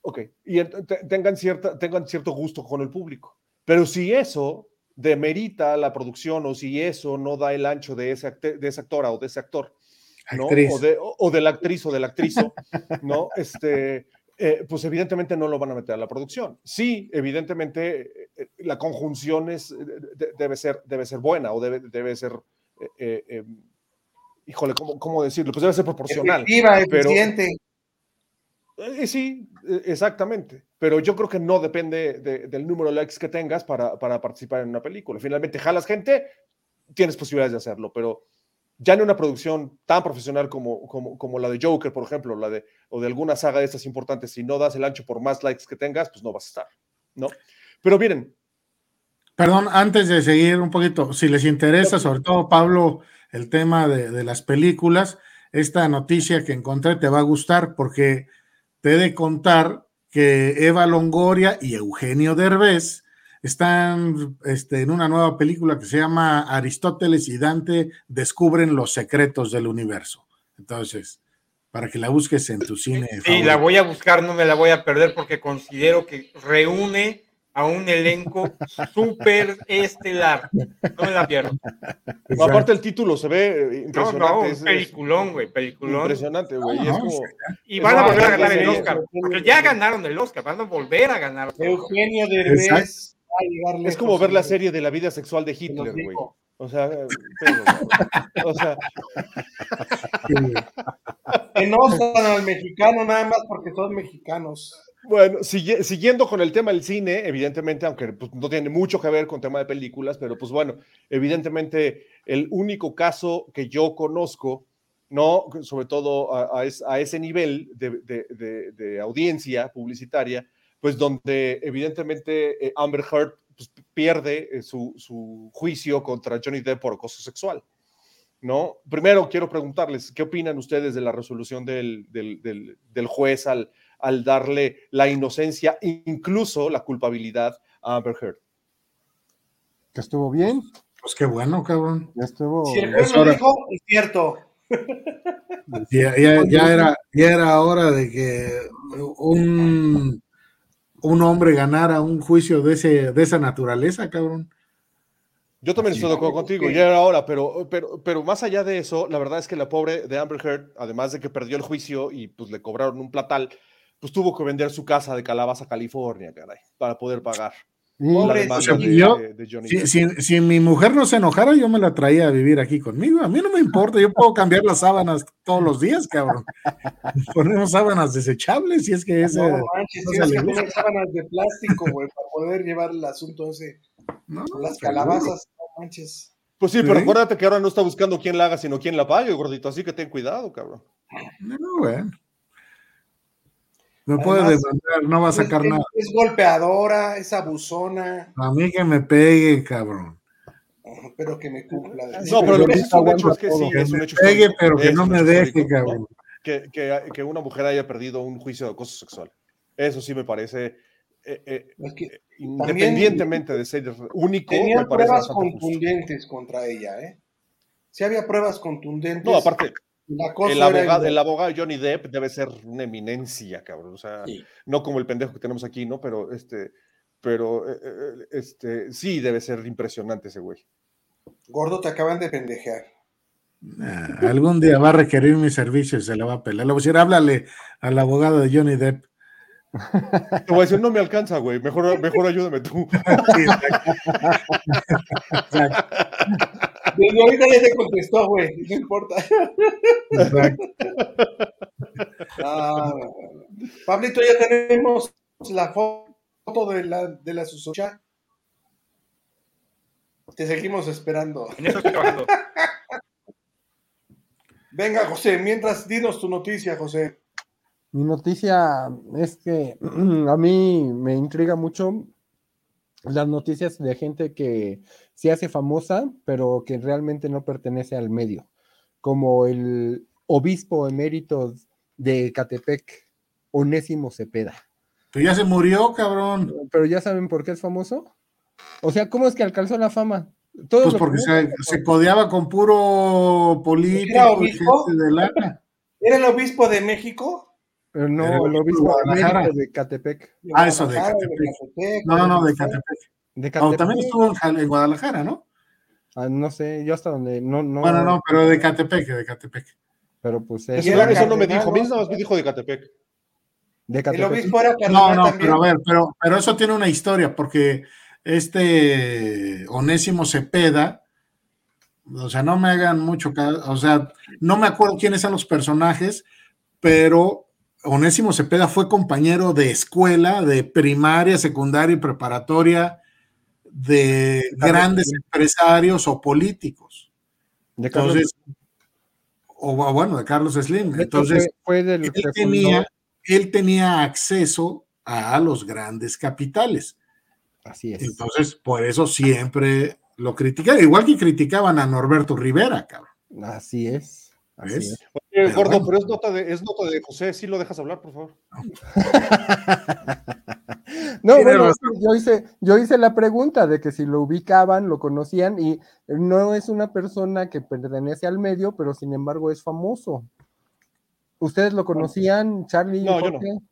Ok, y tengan, cierta, tengan cierto gusto con el público. Pero si eso demerita la producción o si eso no da el ancho de, ese de esa actora o de ese actor, ¿no? O, de, o, de la actriz o del actrizo, ¿no? Este, eh, pues evidentemente no lo van a meter a la producción. Sí, evidentemente eh, la conjunción es, debe, ser, debe ser buena o debe, debe ser eh, em, híjole, ¿cómo, cómo decirlo? Pues debe ser proporcional. Efectiva, eficiente. Eh, sí, e, exactamente. Pero yo creo que no depende del número de likes que tengas para, para, participar en una película. Finalmente, jalas gente, tienes posibilidades de hacerlo, pero ya en una producción tan profesional como, como, como, la de Joker, por ejemplo, la de, o de alguna saga de estas importantes, si no das el ancho por más likes que tengas, pues no vas a estar, ¿no? Pero miren. Perdón, antes de seguir un poquito, si les interesa, sobre todo Pablo, el tema de, las películas, esta noticia que encontré te va a gustar porque te he de contar que Eva Longoria y Eugenio Derbez están este, en una nueva película que se llama Aristóteles y Dante descubren los secretos del universo. Entonces, para que la busques en tu cine. Sí, la voy a buscar, no me la voy a perder porque considero que reúne a un elenco súper estelar. No me la pierdo. aparte el título se ve impresionante. No, peliculón, güey, peliculón. Impresionante, güey. y van a volver a ganar el Oscar, porque ya ganaron el Oscar, van a volver a ganar. Eugenio Derbez. Es como ver la serie de la vida sexual de Hitler, güey. O sea, o sea. Que no al mexicano nada más porque son mexicanos. Bueno, siguiendo con el tema del cine, evidentemente, aunque pues, no tiene mucho que ver con tema de películas, pero pues bueno, evidentemente el único caso que yo conozco ¿no? Sobre todo a, ese nivel de, audiencia publicitaria, pues donde evidentemente eh, Amber Heard pues, pierde eh, su, juicio contra Johnny Depp por acoso sexual. ¿No? Primero quiero preguntarles, ¿qué opinan ustedes de la resolución del juez al, al darle la inocencia, incluso la culpabilidad a Amber Heard? Que estuvo bien. Pues qué bueno, cabrón. Ya estuvo. Si el juez lo dijo, es cierto. Ya, era, ya era hora de que un, un hombre ganara un juicio de, ese, de esa naturaleza, cabrón. Yo también estoy de acuerdo contigo, ya era hora, pero, pero, pero más allá de eso, la verdad es que la pobre de Amber Heard, además de que perdió el juicio y pues le cobraron un platal, pues tuvo que vender su casa de Calabaza, California, caray, para poder pagar. si, mi mujer no se enojara, yo me la traía a vivir aquí conmigo. A mí no me importa, yo puedo cambiar las sábanas todos los días, cabrón. Ponemos sábanas desechables si es que ese. No manches, tienes que poner sábanas de plástico, güey, para poder llevar el asunto ese. No, las calabazas, no manches. Pues sí, pero acuérdate que ahora no está buscando quién la haga, sino quién la pague, gordito. Así que ten cuidado, cabrón. No, bueno. No puede demandar, no va a sacar nada. Es golpeadora, es abusona. A mí que me pegue, cabrón. Pero que me cumpla. No, pero lo que es un hecho es que sí, es un hecho pegue, pero que no me deje, cabrón. Que, que, que, una mujer haya perdido un juicio de acoso sexual. Eso sí me parece, eh, eh, independientemente de ser único. Tenía pruebas contundentes contra ella, ¿eh? Sí había pruebas contundentes. No, aparte, el, abogado, el abogado Johnny Depp debe ser una eminencia, cabrón. O sea, no como el pendejo que tenemos aquí, ¿no? Pero este, pero eh, eh, este, sí debe ser impresionante ese güey. Gordo, te acaban de pendejear. algún día va a requerir mis servicios, se la va a pelar. Le voy a decir, háblale al abogado de Johnny Depp. Te voy a decir, no me alcanza, güey. Mejor, mejor ayúdame tú. Y ahorita ya te contestó, güey, no importa. Ah, Pablito, ya tenemos la foto de la, de la Susocha. Te seguimos esperando. En eso estoy trabajando. Venga, José, mientras dinos tu noticia, José. Mi noticia es que a mí me intriga mucho las noticias de gente que se hace famosa, pero que realmente no pertenece al medio, como el obispo emérito de Catepec, Onésimo Cepeda. Pero ya se murió, cabrón. Pero ya saben por qué es famoso. O sea, ¿cómo es que alcanzó la fama? pues porque se, codeaba con puro político. ¿Era, obispo? ¿Era el obispo de México? Pero no, el obispo de Catepec. ah, eso, de Catepec. No, no, de Catepec. De Catepec. también estuvo en, Guadalajara, ¿no? Ah, no sé, yo hasta donde. No, no, bueno, no, pero de Catepec, de Catepec. Pero pues. Eso, eso no me dijo, nada más me dijo de Catepec. De Catepec. El obispo era No, no, pero a ver, pero, pero eso tiene una historia, porque este Onésimo Cepeda, o sea, no me hagan mucho caso, o sea, no me acuerdo quiénes son los personajes, pero Onésimo Cepeda fue compañero de escuela, de primaria, secundaria y preparatoria de grandes empresarios o políticos. De Entonces, o bueno, de Carlos Slim. Entonces, él, tenía, él tenía acceso a los grandes capitales. Así es. Entonces, por eso siempre lo criticaban, igual que criticaban a Norberto Rivera, cabrón. Así es. Gordo, pero es nota, de, es nota de José, si lo dejas hablar, por favor. no, bueno, yo hice, yo hice la pregunta de que si lo ubicaban, lo conocían, y no es una persona que pertenece al medio, pero sin embargo es famoso. ¿Ustedes lo conocían, Charlie, no,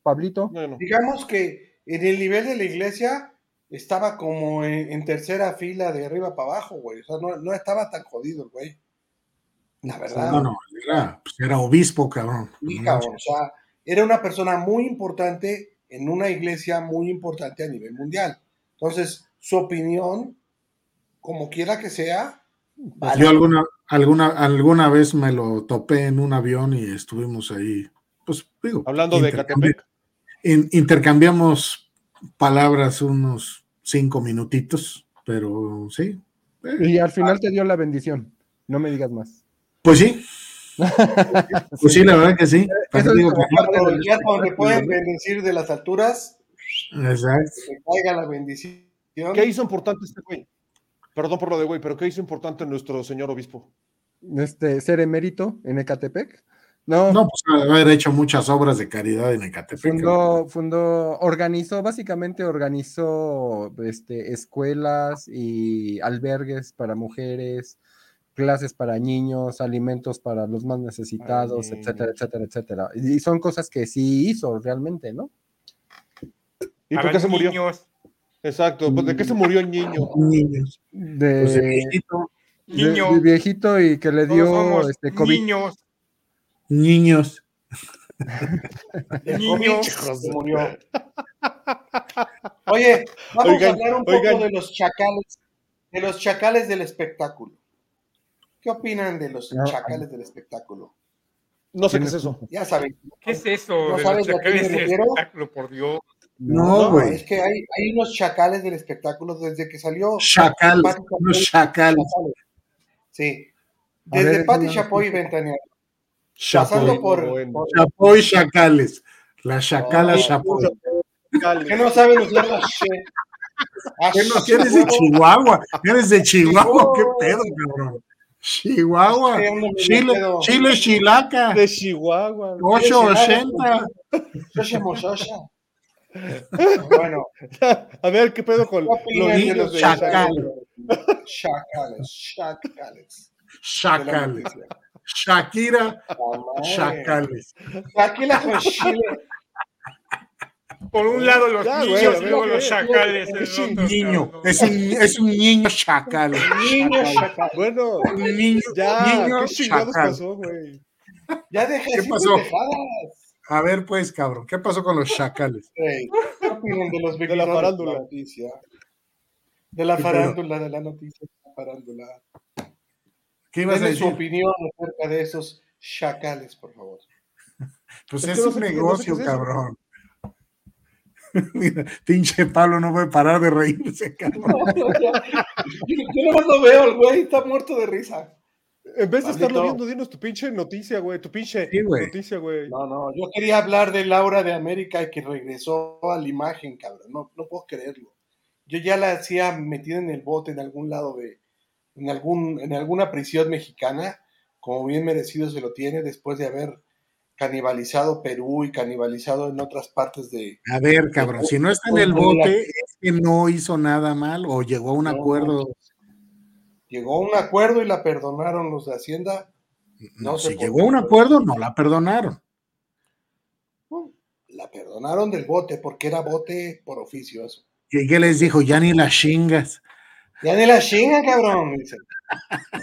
Pablito? Digamos que en el nivel de la iglesia estaba como en, tercera fila de arriba para abajo, güey. O sea, no, no estaba tan jodido el güey. La verdad. No, no, era, pues, era obispo, cabrón. o sea, era una persona muy importante en una iglesia muy importante a nivel mundial. Entonces, su opinión, como quiera que sea. Yo alguna, alguna, alguna vez me lo topé en un avión y estuvimos ahí, pues digo. Hablando de Catepec. intercambiamos palabras unos cinco minutitos, pero sí. Y al final te dio la bendición, no me digas más. Pues sí, pues sí, la verdad que sí. Eso digo, ya donde pueden bendecir de las alturas. Exacto. Que caiga la bendición. ¿Qué hizo importante este güey? Perdón por lo de güey, pero ¿qué hizo importante nuestro señor obispo? Este, ser emérito en Ecatepec. No, no pues haber hecho muchas obras de caridad en Ecatepec. Fundó, fundó, organizó, básicamente organizó este, escuelas y albergues para mujeres, clases para niños, alimentos para los más necesitados, etcétera, etcétera, etcétera. Y son cosas que sí hizo realmente, ¿no? ¿Y por qué se murió? Exacto, pues, ¿de qué se murió el niño? Niños. De, pues viejito. De, viejito y que le dio este, COVID. Niños. Niños. niños. Se murió. Oye, vamos a hablar un poco de los chacales, de los chacales del espectáculo. ¿Qué opinan de los chacales del espectáculo? No sé qué es eso. Ya saben. ¿Qué es eso? ¿No de sabes los chacales del espectáculo, por Dios. No, güey. es que hay, hay, unos chacales del espectáculo desde que salió. Chacales, unos chacales. Sí. Desde Pati Chapoy y Ventaneal. Pasando por, Chapoy Chacales. La chacala Chapoy. Que no saben usar la che. ¿Qué no? eres de Chihuahua? ¿Eres de Chihuahua? ¿Qué pedo, cabrón? Chihuahua. Chile, Chile Chilaca. De Chihuahua. 880. Bueno, a ver qué pedo con los niños de chacales. Chacales, chacales. Chacales. Shakira, chacales. Shakira con Chile. Por un lado los niños luego los chacales. Es un niño, es un, es un niño chacal. Niño chacal. Bueno, un niño, ya, niño ¿qué chingados pasó, güey? Ya deja ¿Qué pasó? A ver, pues, cabrón, ¿qué pasó con los chacales? Hey, ¿Qué opinan de los de la farándula? De la, noticia? de la farándula, de la noticia, de la farándula. ¿Qué ibas Denle a decir? su opinión acerca de esos chacales, por favor. Pues es, es un negocio, no cabrón. Mira, pinche Pablo no puede parar de reírse, cabrón. No, no, yo, yo nomás lo veo, el güey está muerto de risa. En vez de estarlo viendo, dinos tu pinche noticia, güey. Tu pinche sí, noticia, güey. No, no, yo quería hablar de Laura de América y que regresó a la imagen, cabrón. No, no puedo creerlo. Yo ya la hacía metida en el bote en algún lado de, en algún, en alguna prisión mexicana, como bien merecido se lo tiene después de haber canibalizado Perú y canibalizado en otras partes de. A ver, cabrón, si no está en el bote, es que no hizo nada mal o llegó a un acuerdo llegó a un acuerdo y la perdonaron los de Hacienda. No, si llegó a un acuerdo, no la perdonaron. La perdonaron del bote, porque era bote por oficio eso. ¿Y qué les dijo? Ya ni la chingas. Ya ni la chinga, cabrón.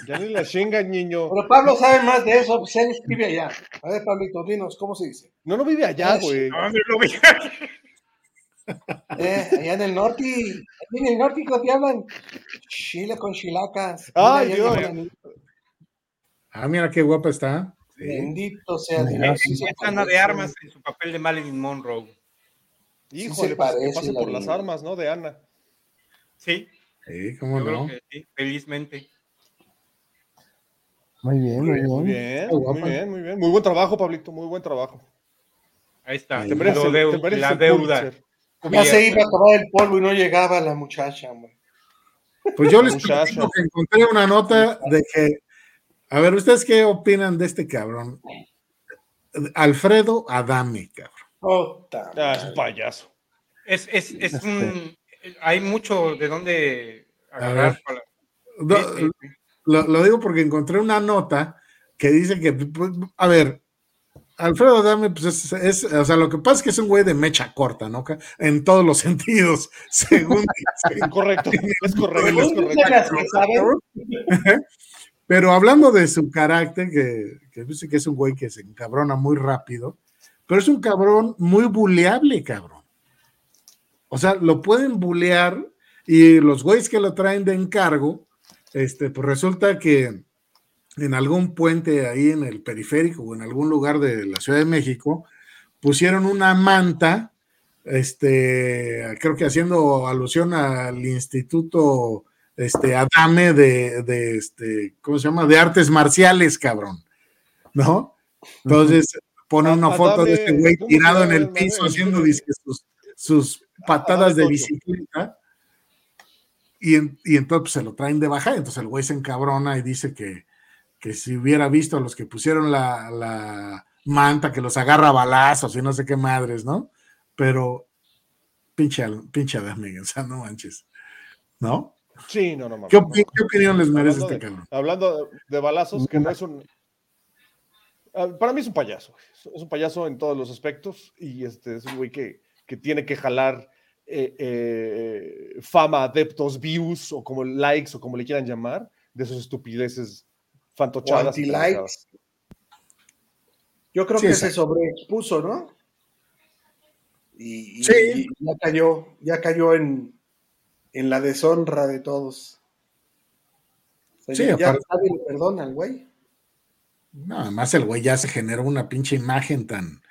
Ya ni la chinga, niño. Pero Pablo sabe más de eso, pues él vive allá. A ver, Pablito, dinos, ¿cómo se dice? No, no vive allá, güey. No, no vive eh, allá en el norte, en el norte ¿qué hablan? Chile con chilacas. Ay, Dios. Ah, mira qué guapa está. Sí. Bendito sea Dios. Sí Ana de armas en su papel de Marilyn Monroe. Híjole, sí pues, que pase por las armas, ¿no? De Ana. Sí. Sí, cómo Yo no. Creo que sí, felizmente. Muy bien, muy bien. Muy bien, muy bien, muy bien. Muy buen trabajo, Pablito, muy buen trabajo. Ahí está. Te merece, deu te merece la deuda. Ya se iba a tomar el polvo y no llegaba la muchacha, hombre. Pues yo les que encontré una nota de que, a ver, ¿ustedes qué opinan de este cabrón? Alfredo Adame, cabrón. Ota, Ah, es un payaso. Es, es, es un. Hay mucho de dónde agarrar. Para... Sí. Lo, lo digo porque encontré una nota que dice que, pues, a ver, Alfredo Adame, pues es, es- o sea, lo que pasa es que es un güey de mecha corta, ¿no? En todos los sentidos, según dice. Correcto, es correcto, es correcto. Pero hablando de su carácter, que, que dice que es un güey que se encabrona muy rápido, pero es un cabrón muy buleable, cabrón. O sea, lo pueden bulear y los güeyes que lo traen de encargo, este, pues resulta que en algún puente ahí en el periférico o en algún lugar de la Ciudad de México, pusieron una manta, este, creo que haciendo alusión al instituto este, Adame de, de, este, ¿cómo se llama? De artes marciales, cabrón. ¿no? Entonces pone una foto de este güey tirado en el piso haciendo sus, sus patadas de bicicleta. Y, y entonces pues, se lo traen de baja, entonces el güey se encabrona y dice que, que si hubiera visto a los que pusieron la, la manta, que los agarra balazos y no sé qué madres, ¿no? Pero pinche, pinche o sea, no manches, ¿no? Sí, no, no, ¿Qué, opinión les merece este cabrón? Hablando de, balazos, que no es un. Ah, para mí es un payaso. Es un payaso en todos los aspectos y este es un güey que, que tiene que jalar eh, eh, fama, adeptos, views o como likes o como le quieran llamar, de sus estupideces fantochadas. likes Yo creo que se sobreexpuso, ¿no? Y, sí. ya cayó, ya cayó en, en la deshonra de todos. sí, ya nadie le perdona al güey. No, además el güey ya se generó una pinche imagen tan,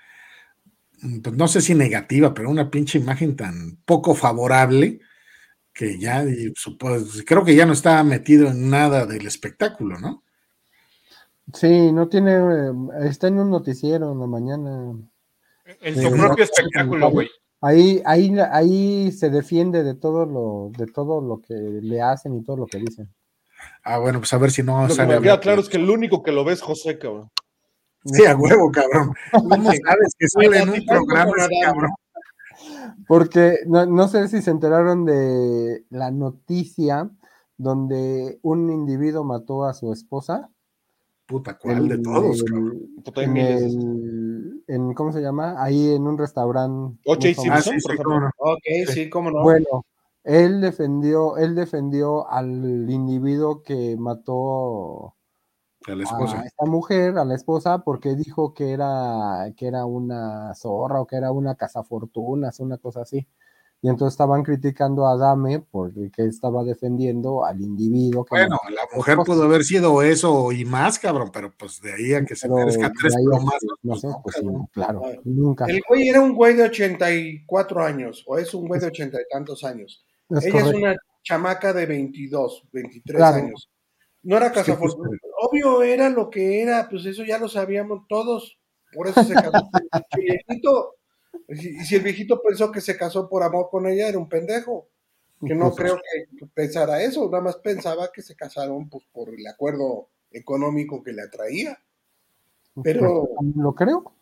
pues no sé si negativa, pero una pinche imagen tan poco favorable que ya, pues, creo que ya no está metido en nada del espectáculo, ¿no? Sí, no tiene, eh, está en un noticiero en la mañana. En su propio espectáculo, güey. Ahí, ahí, ahí se defiende de todo lo, de todo lo que le hacen y todo lo que dicen. Ah, bueno, pues a ver si no lo sale. Que me queda claro es que el único que lo ve es José, cabrón. Sí, a huevo, cabrón. ¿Cómo sabes que sale en un programa cabrón? Porque no, no sé si se enteraron de la noticia donde un individuo mató a su esposa Puta, ¿cuál de todos? en, ¿Cómo se llama? Ahí en un restaurante. Oye, sí, sí, sí, cómo no. Bueno, él defendió, él defendió al individuo que mató a, la esposa. a esta mujer, a la esposa, porque dijo que era, que era una zorra o que era una cazafortunas, una cosa así. Y entonces estaban criticando a Dame porque estaba defendiendo al individuo. bueno, la mujer pudo haber sido eso y más, cabrón, pero pues de ahí a que se merezca tres plomas. No sé, pues claro, nunca. El güey era un güey de 84 años, o es un güey de ochenta y tantos años. Ella es una chamaca de 22, 23 años. No era pues, Obvio era lo que era, pues eso ya lo sabíamos todos. Por eso se casó. Y si el viejito pensó que se casó por amor con ella, era un pendejo. Que no creo que pensara eso, nada más pensaba que se casaron pues, por el acuerdo económico que le atraía. Pero. Lo creo.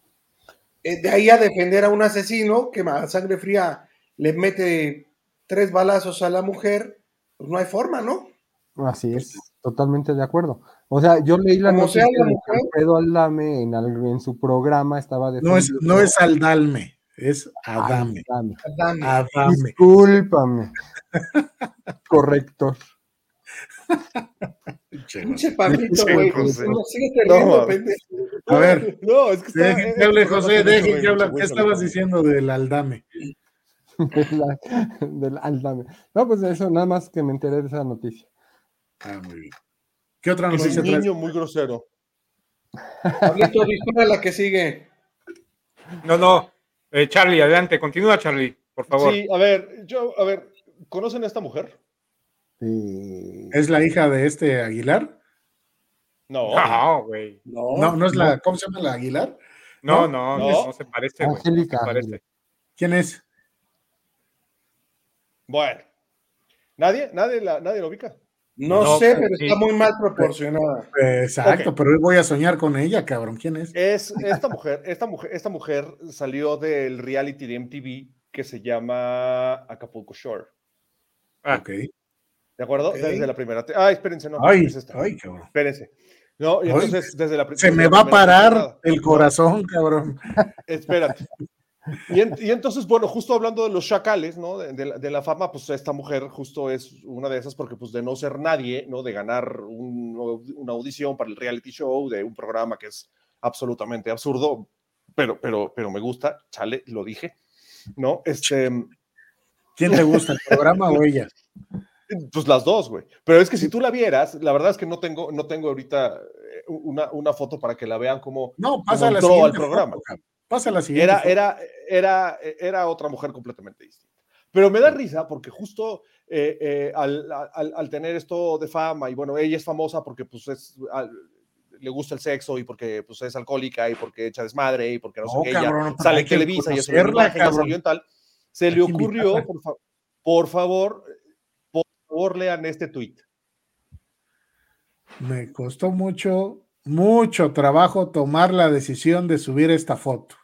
Eh, de ahí a defender a un asesino que a sangre fría le mete tres balazos a la mujer, pues no hay forma, ¿no? Así es, totalmente de acuerdo. O sea, yo leí la noticia de Pedro Aldame en, en, su programa estaba No es, no es Aldalme. Es Adame. Adame. Adame. Discúlpame. Correcto. Pinche Pablito, güey. No, a ver. No, es que está, dejen que hable, José, dejen que hable. ¿Qué estabas diciendo del Aldame? del Aldame. No, pues eso, nada más que me enteré de esa noticia. Ah, muy bien. ¿Qué otra noticia? Es un niño muy grosero. Pablito, dispara la que sigue. No, no. Eh, Charlie, adelante, continúa Charlie, por favor. Sí, a ver, yo, a ver, ¿conocen a esta mujer? ¿Es la hija de este Aguilar? No. No, güey. No, no, es la, ¿cómo se llama la Aguilar? No, no, no, se parece, güey. se parece. ¿Quién es? Bueno. ¿Nadie? ¿Nadie, la, nadie lo ubica? No, sé, pero está muy mal proporcionada. Exacto, pero hoy voy a soñar con ella, cabrón. ¿Quién es? Es esta mujer, esta mujer, esta mujer salió del reality de MTV que se llama Acapulco Shore. Ah. Ok. ¿De acuerdo? Desde la primera. Ay, espérense, no. Ay, ay cabrón. Espérense. No, y entonces desde la Se me va a parar el corazón, cabrón. Espérate. Y, entonces, bueno, justo hablando de los chacales, ¿no? De, la, fama, pues esta mujer justo es una de esas porque pues de no ser nadie, ¿no? De ganar una audición para el reality show de un programa que es absolutamente absurdo, pero, pero, pero me gusta, chale, lo dije, ¿no? Este... ¿Quién te gusta, el programa o ella? Pues las dos, güey. Pero es que si tú la vieras, la verdad es que no tengo, no tengo ahorita eh, una, una foto para que la vean como, no, pasa entró al programa. Pasa la siguiente. Era, era, era, era otra mujer completamente distinta. Pero me da risa porque justo eh, eh, al, al, tener esto de fama, y bueno, ella es famosa porque pues es le gusta el sexo y porque pues, es alcohólica y porque echa desmadre y porque no, sé qué, ella sale en Televisa y eso y tal. Se le ocurrió, por, favor, por favor, lean este tweet. Me costó mucho, mucho trabajo tomar la decisión de subir esta foto.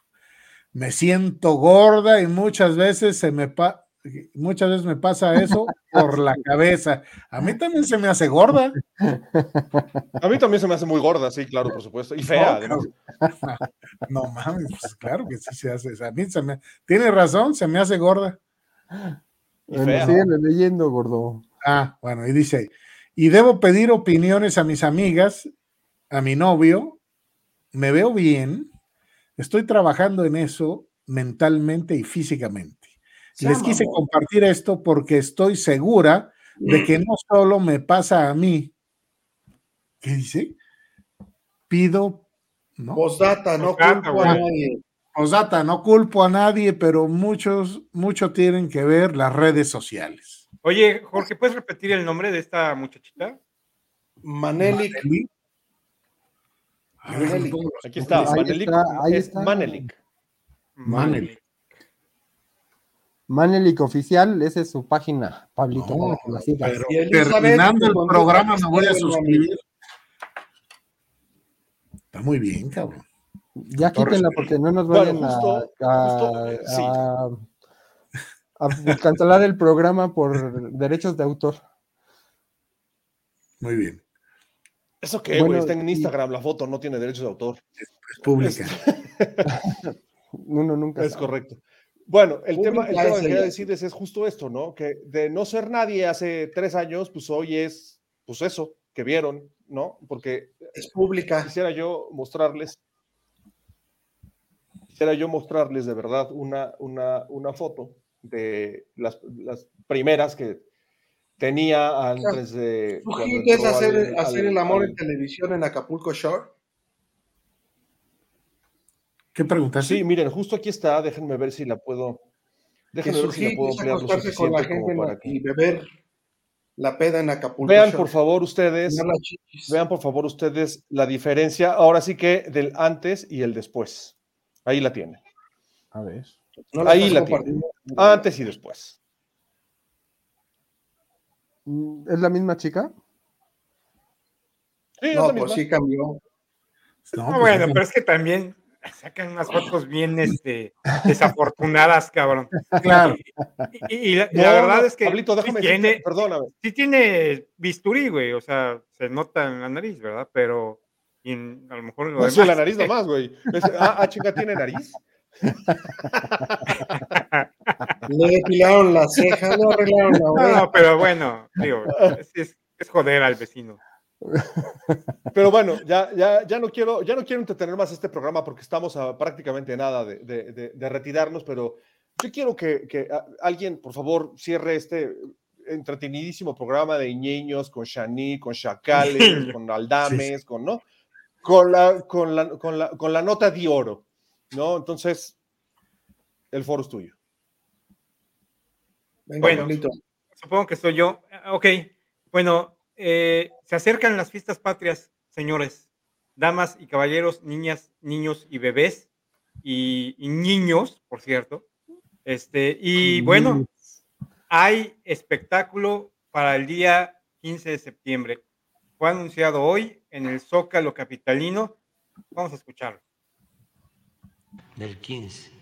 Me siento gorda y muchas veces se me pa muchas veces me pasa eso por la cabeza. A mí también se me hace gorda. A mí también se me hace muy gorda, sí, claro, por supuesto. Y fea, No, mames, pues claro que sí se hace. A mí se me... Tiene razón, se me hace gorda. Y leyendo, gordo. Ah, bueno, y dice, y debo pedir opiniones a mis amigas, a mi novio, me veo bien, estoy trabajando en eso mentalmente y físicamente. Les quise compartir esto porque estoy segura de que no solo me pasa a mí. ¿Qué dice? Pido. ¿no? Posdata, no culpo a nadie. Posdata, no culpo a nadie, pero muchos, mucho tienen que ver las redes sociales. Oye, Jorge, ¿puedes repetir el nombre de esta muchachita? Manelik. Aquí está, Manelik. Ahí está. Manelik. Manelik. Manelik Oficial, esa es su página, Pablito, terminando el programa me voy a suscribir. Está muy bien, cabrón. Ya quítenla porque no nos vayan a, cancelar el programa por derechos de autor. Muy bien. ¿Eso qué, güey? Está en Instagram la foto, no tiene derechos de autor. Es, pública. Uno nunca. Es correcto. Bueno, el tema, el tema que quería decirles es justo esto, ¿no? Que de no ser nadie hace tres años, pues hoy es, pues eso, que vieron, ¿no? Porque es pública. Quisiera yo mostrarles, quisiera yo mostrarles de verdad una, una, una foto de las, las primeras que tenía antes de... ¿Tú quieres hacer, hacer el amor en televisión en Acapulco Shore? ¿Qué pregunta? Sí, miren, justo aquí está, déjenme ver si la puedo. Déjenme ver si la puedo ampliar lo con la gente para que... y beber la peda en Acapulco. Vean, por favor, ustedes. Vean, por favor, ustedes la diferencia. Ahora sí que del antes y el después. Ahí la tienen. A ver. Ahí la tienen. Antes y después. ¿Es la misma chica? Sí, no, pues sí cambió. No, pues bueno, pero es que también sacan unas fotos bien este, desafortunadas, cabrón. Claro. Y, la, verdad es que Pablito, déjame sí tiene, perdóname. Sí tiene bisturí, güey, o sea, se nota en la nariz, ¿verdad? Pero a lo mejor lo no la nariz nomás, güey. Ah, ah, chica, ¿tiene nariz? le depilaron la ceja, le arreglaron la oreja. No, pero bueno, digo, es, es joder al vecino. Pero bueno, ya, ya, ya, no quiero, ya no quiero entretener más este programa porque estamos a prácticamente nada de, retirarnos, pero yo quiero que, alguien, por favor, cierre este entretenidísimo programa de niños con Shani, con Chacales, con Aldames, con, ¿no? Con la, con, la, con, la, con la nota de oro, ¿no? Entonces, el foro es tuyo. Bueno, supongo que soy yo. Ok, bueno, eh, se acercan las fiestas patrias, señores, damas y caballeros, niñas, niños y bebés, y, niños, por cierto. Este, y bueno, hay espectáculo para el día 15 de septiembre. Fue anunciado hoy en el Zócalo Capitalino. Vamos a escucharlo. Del 15.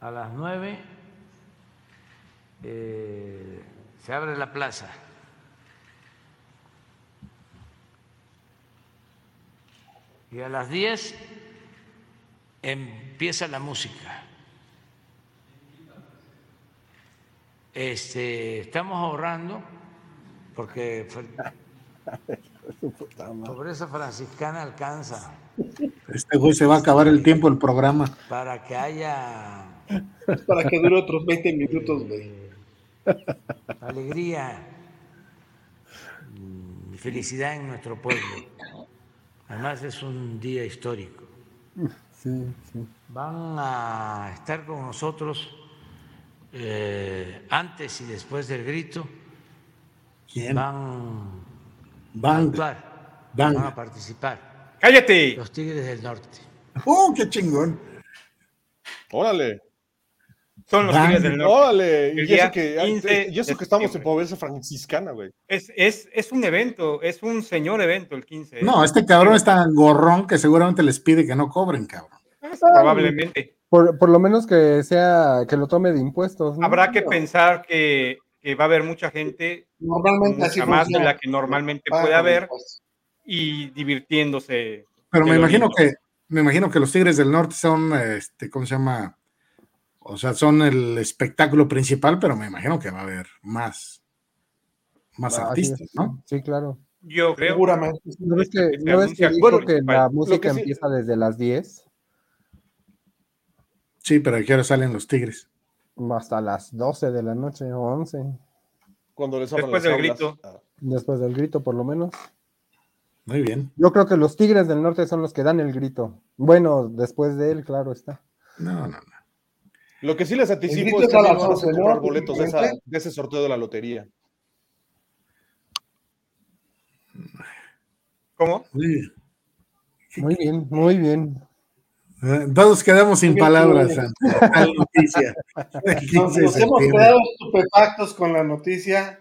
A las 9 eh, se abre la plaza y a las 10 empieza la música. Este, estamos ahorrando porque pobreza franciscana alcanza. Este güey se va a acabar el tiempo el programa. Para que haya. Para que dure otros 20 minutos, güey. Alegría y felicidad en nuestro pueblo. Además es un día histórico. Van a estar con nosotros eh, antes y después del grito. ¿Quién? Van, Van. a actuar van a participar. ¡Cállate! Los Tigres del Norte. ¡Oh, qué chingón! Órale. Son los Tigres del Norte. Órale. Y eso que, y eso que estamos en pobreza franciscana, güey. Es, es, es, un evento, es un señor evento el 15. ¿eh? No, este cabrón está gorrón que seguramente les pide que no cobren, cabrón. Probablemente. Por, por, lo menos que sea, que lo tome de impuestos. ¿no? Habrá que pensar que, que, va a haber mucha gente, normalmente mucha más de la que normalmente puede haber, y divirtiéndose. Pero me imagino que, me imagino que los Tigres del Norte son, este, ¿cómo se llama? O sea, son el espectáculo principal, pero me imagino que va a haber más, más ah, artistas, ¿no? Sí, claro. Yo creo. Seguramente. ¿No ves que, ¿no ves que, dijo que la música que empieza desde las 10? Sí, pero ¿a qué hora salen los Tigres? Hasta las 12 de la noche o 11. Cuando les Después del grito. Después del grito, por lo menos. Muy bien. Yo creo que los Tigres del Norte son los que dan el grito. Bueno, después de él, claro está. No, no, no. Lo que sí les anticipo es que vamos a comprar boletos de, esa, de, ese sorteo de la lotería. ¿Cómo? Muy bien, muy bien. Todos quedamos sin palabras ante la noticia. Nos, nos hemos quedado estupefactos con la noticia,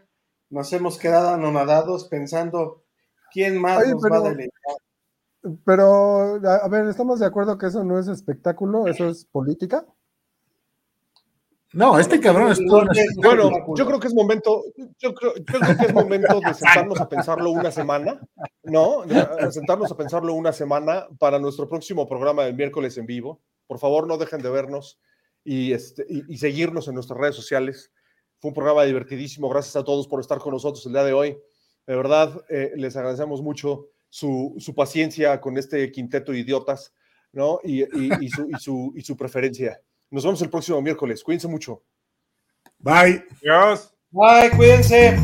nos hemos quedado anonadados pensando quién más Oye, nos pero, va a deleitar. Pero, a ver, ¿estamos de acuerdo que eso no es espectáculo? ¿Eso es política? No, este cabrón es todo Bueno, yo creo que es momento, yo creo, yo creo, que es momento de sentarnos a pensarlo una semana, ¿no? De sentarnos a pensarlo una semana para nuestro próximo programa del miércoles en vivo. Por favor, no dejen de vernos y, este, y, y seguirnos en nuestras redes sociales. Fue un programa divertidísimo. Gracias a todos por estar con nosotros el día de hoy. De verdad, eh, les agradecemos mucho su, su, paciencia con este quinteto de idiotas, ¿no? Y, y su, su, y su preferencia. Nos vemos el próximo miércoles. Cuídense mucho. Bye. Adiós. Bye, cuídense.